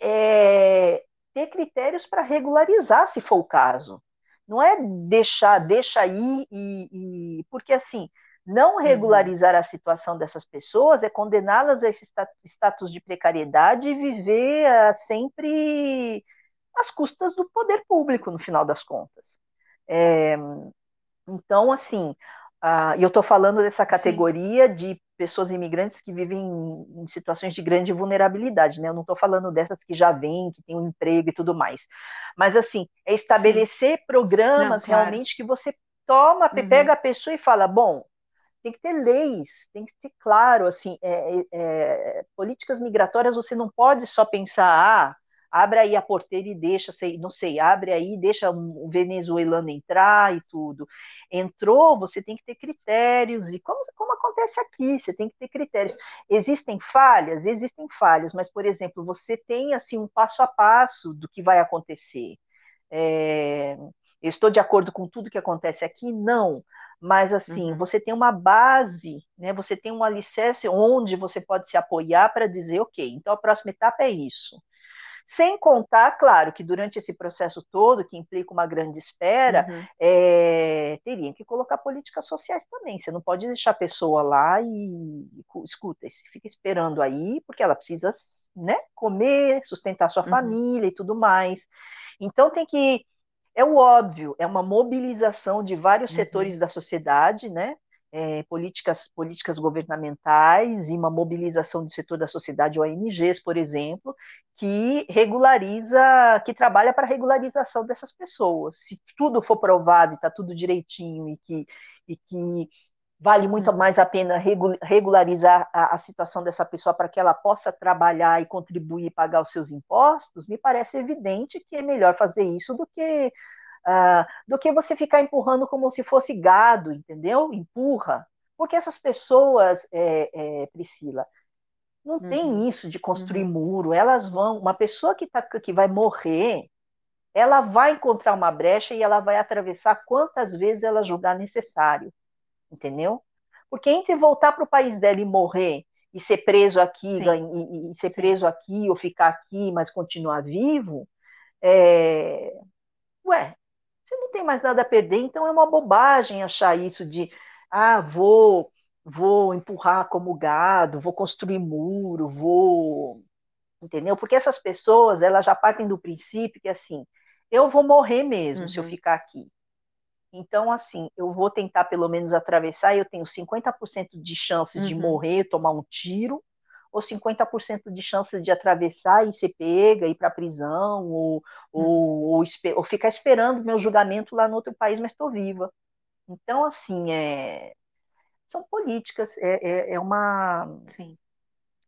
é, ter critérios para regularizar, se for o caso. Não é deixar, deixa aí e, e porque assim, não uhum. regularizar a situação dessas pessoas é condená-las a esse status de precariedade e viver uh, sempre às custas do poder público, no final das contas. É, então, assim, uh, eu estou falando dessa categoria Sim. de pessoas imigrantes que vivem em, em situações de grande vulnerabilidade, né? Eu não estou falando dessas que já vêm, que têm um emprego e tudo mais. Mas, assim, é estabelecer Sim. programas não, claro. realmente que você toma, uhum. pega a pessoa e fala, bom, tem que ter leis, tem que ter claro, assim, é, é, é políticas migratórias você não pode só pensar, ah, abre aí a porteira e deixa, sei, não sei, abre aí e deixa um venezuelano entrar e tudo. Entrou, você tem que ter critérios, e como, como acontece aqui, você tem que ter critérios. Existem falhas? Existem falhas, mas, por exemplo, você tem assim um passo a passo do que vai acontecer. É, eu estou de acordo com tudo que acontece aqui? Não. Mas assim, uhum. você tem uma base, né? Você tem um alicerce onde você pode se apoiar para dizer, ok, então a próxima etapa é isso. Sem contar, claro, que durante esse processo todo, que implica uma grande espera, uhum. é, teriam que colocar políticas sociais também. Você não pode deixar a pessoa lá e, escuta, fica esperando aí, porque ela precisa né, comer, sustentar sua uhum. família e tudo mais. Então tem que. É o óbvio, é uma mobilização de vários uhum. setores da sociedade, né? É, políticas, políticas governamentais e uma mobilização do setor da sociedade, ONGs, por exemplo, que regulariza, que trabalha para a regularização dessas pessoas. Se tudo for provado e está tudo direitinho e que, e que vale muito uhum. mais a pena regularizar a, a situação dessa pessoa para que ela possa trabalhar e contribuir e pagar os seus impostos, me parece evidente que é melhor fazer isso do que uh, do que você ficar empurrando como se fosse gado, entendeu? Empurra. Porque essas pessoas, é, é, Priscila, não uhum. tem isso de construir uhum. muro. Elas vão. Uma pessoa que, tá, que vai morrer, ela vai encontrar uma brecha e ela vai atravessar quantas vezes ela julgar necessário. Entendeu? Porque entre voltar para o país dela e morrer e ser preso aqui, e, e, ser preso aqui ou ficar aqui, mas continuar vivo, é... ué, você não tem mais nada a perder, então é uma bobagem achar isso de ah, vou vou empurrar como gado, vou construir muro, vou entendeu? Porque essas pessoas, elas já partem do princípio que assim, eu vou morrer mesmo uhum. se eu uhum. ficar aqui. Então, assim, eu vou tentar pelo menos atravessar, eu tenho 50% de chances uhum. de morrer, tomar um tiro, ou 50% de chances de atravessar e ser pega, ir para a prisão, ou, ou, ou, ou, ficar esperando meu julgamento lá no outro país, mas estou viva. Então, assim, é, são políticas, é, é, é uma. Sim.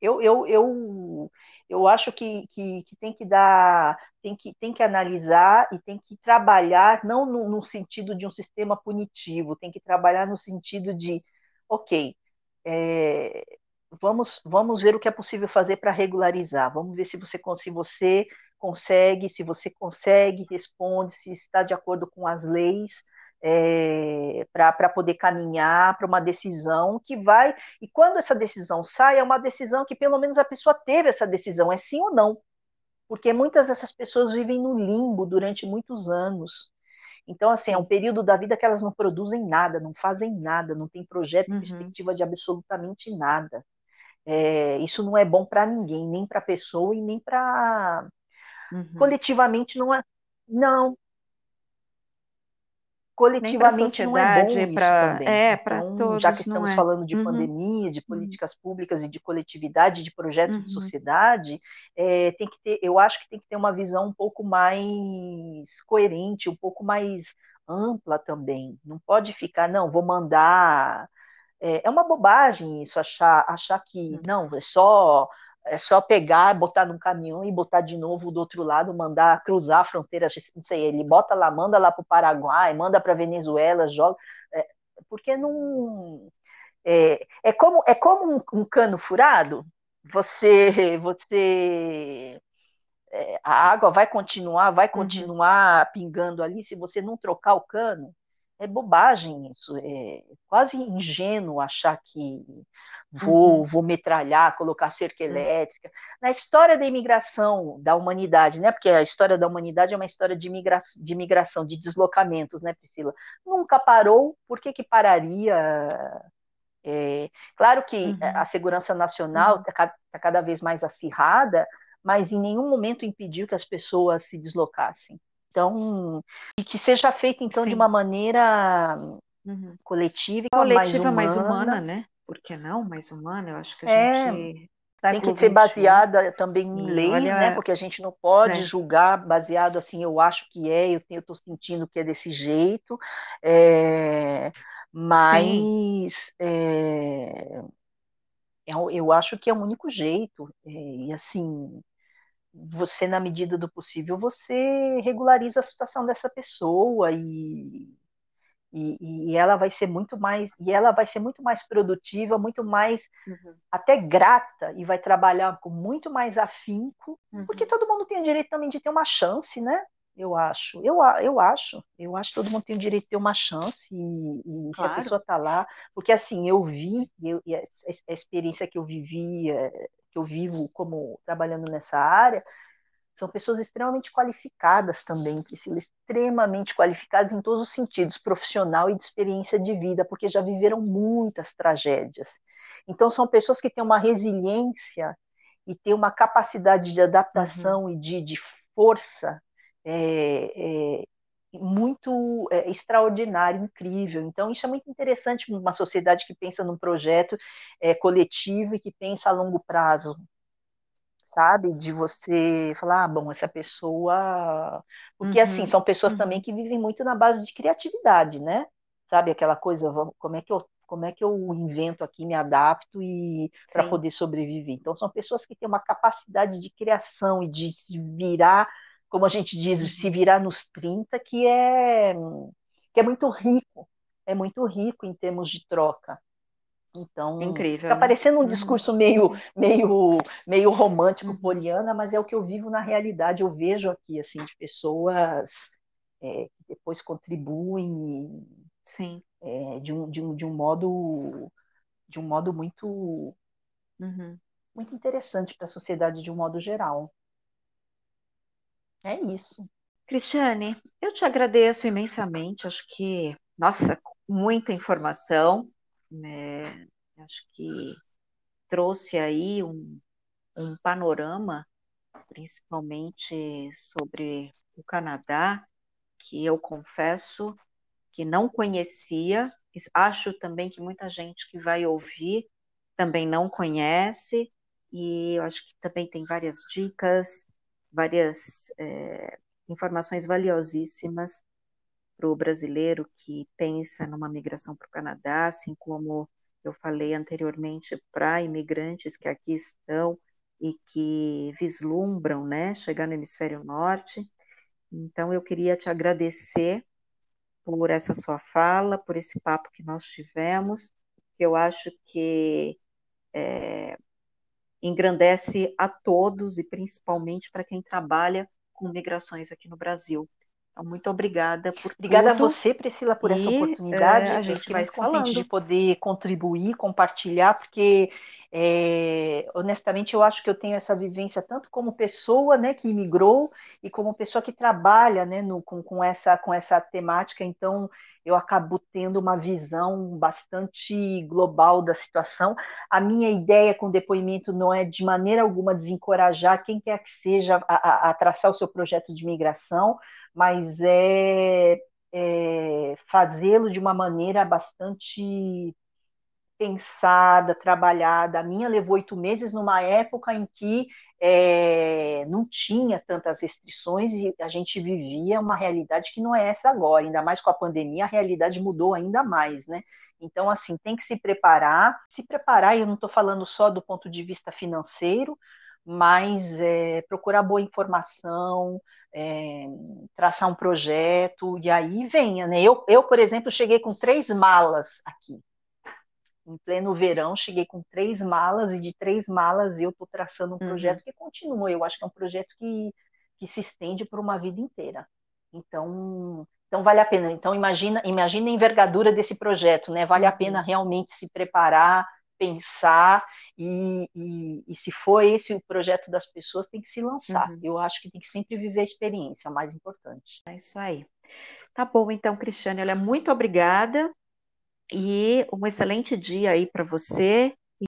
Eu, eu, eu, eu acho que, que, que, tem que dar, tem que, tem que analisar e tem que trabalhar, não no, no sentido de um sistema punitivo, tem que trabalhar no sentido de, ok, é, vamos, vamos ver o que é possível fazer para regularizar. Vamos ver se você, se você consegue, se você consegue, responde, se está de acordo com as leis, é, para poder caminhar para uma decisão que vai. E quando essa decisão sai, é uma decisão que pelo menos a pessoa teve essa decisão, é sim ou não. Porque muitas dessas pessoas vivem no limbo durante muitos anos. Então, assim, é um período da vida que elas não produzem nada, não fazem nada, não tem projeto, uhum. perspectiva de absolutamente nada. É, isso não é bom para ninguém, nem para a pessoa e nem para. Uhum. Coletivamente não é. Não. Coletivamente não é bom pra, também. É, para então, todos. Já que estamos é. falando de uhum. pandemia, de uhum. políticas públicas e de coletividade, de projetos de uhum. sociedade, é, tem que ter, eu acho que tem que ter uma visão um pouco mais coerente, um pouco mais ampla também. Não pode ficar, não, vou mandar é, é uma bobagem isso, achar, achar que hum. não, é só é só pegar, botar num caminhão e botar de novo do outro lado, mandar cruzar a fronteira, não sei, ele bota lá, manda lá para o Paraguai, manda para Venezuela, joga, é, porque não é, é como é como um, um cano furado. Você você a água vai continuar, vai uhum. continuar uhum. pingando ali se você não trocar o cano. É bobagem isso, é quase ingênuo achar que vou, uhum. vou metralhar, colocar cerca elétrica. Na história da imigração da humanidade, né? Porque a história da humanidade é uma história de, migra de migração, de deslocamentos, né, Priscila? Nunca parou, por que, que pararia? É, claro que uhum. a segurança nacional está uhum. tá cada vez mais acirrada, mas em nenhum momento impediu que as pessoas se deslocassem. Então, e que seja feito então Sim. de uma maneira uhum. coletiva, coletiva mais humana, mais humana, né? por que não mais humana? Eu acho que a é, gente. Tem que ser baseada também em leis, olha, né? Porque a gente não pode né? julgar baseado assim, eu acho que é, eu estou sentindo que é desse jeito. É, mas é, eu, eu acho que é o único jeito. É, e assim, você, na medida do possível, você regulariza a situação dessa pessoa e e, e, ela vai ser muito mais e ela vai ser muito mais produtiva, muito mais uhum. até grata e vai trabalhar com muito mais afinco, uhum. porque todo mundo tem o direito também de ter uma chance, né? Eu acho, eu, eu acho, eu acho que todo mundo tem o direito de ter uma chance e, e claro. se a pessoa está lá, porque assim eu vi eu, e a, a, experiência que eu vivi, é, que eu vivo como trabalhando nessa área, são pessoas extremamente qualificadas também, Priscila, extremamente qualificadas em todos os sentidos, profissional e de experiência de vida, porque já viveram muitas tragédias. Então, são pessoas que têm uma resiliência e têm uma capacidade de adaptação uhum. e de, de força é, é, muito é, extraordinária, incrível. Então, isso é muito interessante uma sociedade que pensa num projeto é, coletivo e que pensa a longo prazo sabe? De você falar, ah, bom, essa pessoa. Porque, assim, uhum, assim, são pessoas uhum. também que vivem muito na base de criatividade, né? Sabe? Aquela coisa, como é que eu. Como é que eu invento aqui, me adapto e para poder sobreviver? Então, são pessoas que têm uma capacidade de criação e de se virar, como a gente diz, se uhum. virar nos 30, que é, que é muito rico, é muito rico em termos de troca. Então, Incrível, tá né? parecendo um uhum. discurso meio, meio, meio romântico, uhum. poliana, mas é o que eu vivo na realidade. Eu vejo aqui, assim, de pessoas é, que depois contribuem Sim. É, de, um, de, um, de um modo de um modo muito uhum. muito interessante para a sociedade de um modo geral. É isso. Cristiane, eu te agradeço imensamente. Acho que, nossa, muita informação né? Acho que trouxe aí um, um panorama, principalmente sobre o Canadá, que eu confesso que não conhecia. Acho também que muita gente que vai ouvir também não conhece, e eu acho que também tem várias dicas, várias é, informações valiosíssimas para o brasileiro que pensa numa migração para o Canadá, assim como eu falei anteriormente, para imigrantes que aqui estão e que vislumbram né, chegar no hemisfério norte. Então, eu queria te agradecer por essa sua fala, por esse papo que nós tivemos, eu acho que é, engrandece a todos e principalmente para quem trabalha com migrações aqui no Brasil. Então, muito obrigada por Obrigada tudo. a você, Priscila, por e, essa oportunidade. É, a gente vai falando. de poder contribuir, compartilhar, porque é, honestamente, eu acho que eu tenho essa vivência tanto como pessoa né, que imigrou e como pessoa que trabalha né, no, com, com, essa, com essa temática, então eu acabo tendo uma visão bastante global da situação. A minha ideia com o depoimento não é de maneira alguma desencorajar quem quer que seja a, a, a traçar o seu projeto de imigração, mas é, é fazê-lo de uma maneira bastante pensada, trabalhada. A minha levou oito meses numa época em que é, não tinha tantas restrições e a gente vivia uma realidade que não é essa agora, ainda mais com a pandemia, a realidade mudou ainda mais, né? Então, assim, tem que se preparar, se preparar, eu não estou falando só do ponto de vista financeiro, mas é, procurar boa informação, é, traçar um projeto, e aí venha, né? Eu, eu, por exemplo, cheguei com três malas aqui em pleno verão, cheguei com três malas, e de três malas eu estou traçando um uhum. projeto que continua. Eu acho que é um projeto que, que se estende por uma vida inteira. Então, então vale a pena. Então imagina, imagina a envergadura desse projeto, né? Vale a pena uhum. realmente se preparar, pensar e, e, e, se for esse o projeto das pessoas, tem que se lançar. Uhum. Eu acho que tem que sempre viver a experiência, é o mais importante. É isso aí. Tá bom, então, Cristiane, olha, muito obrigada e um excelente dia aí para você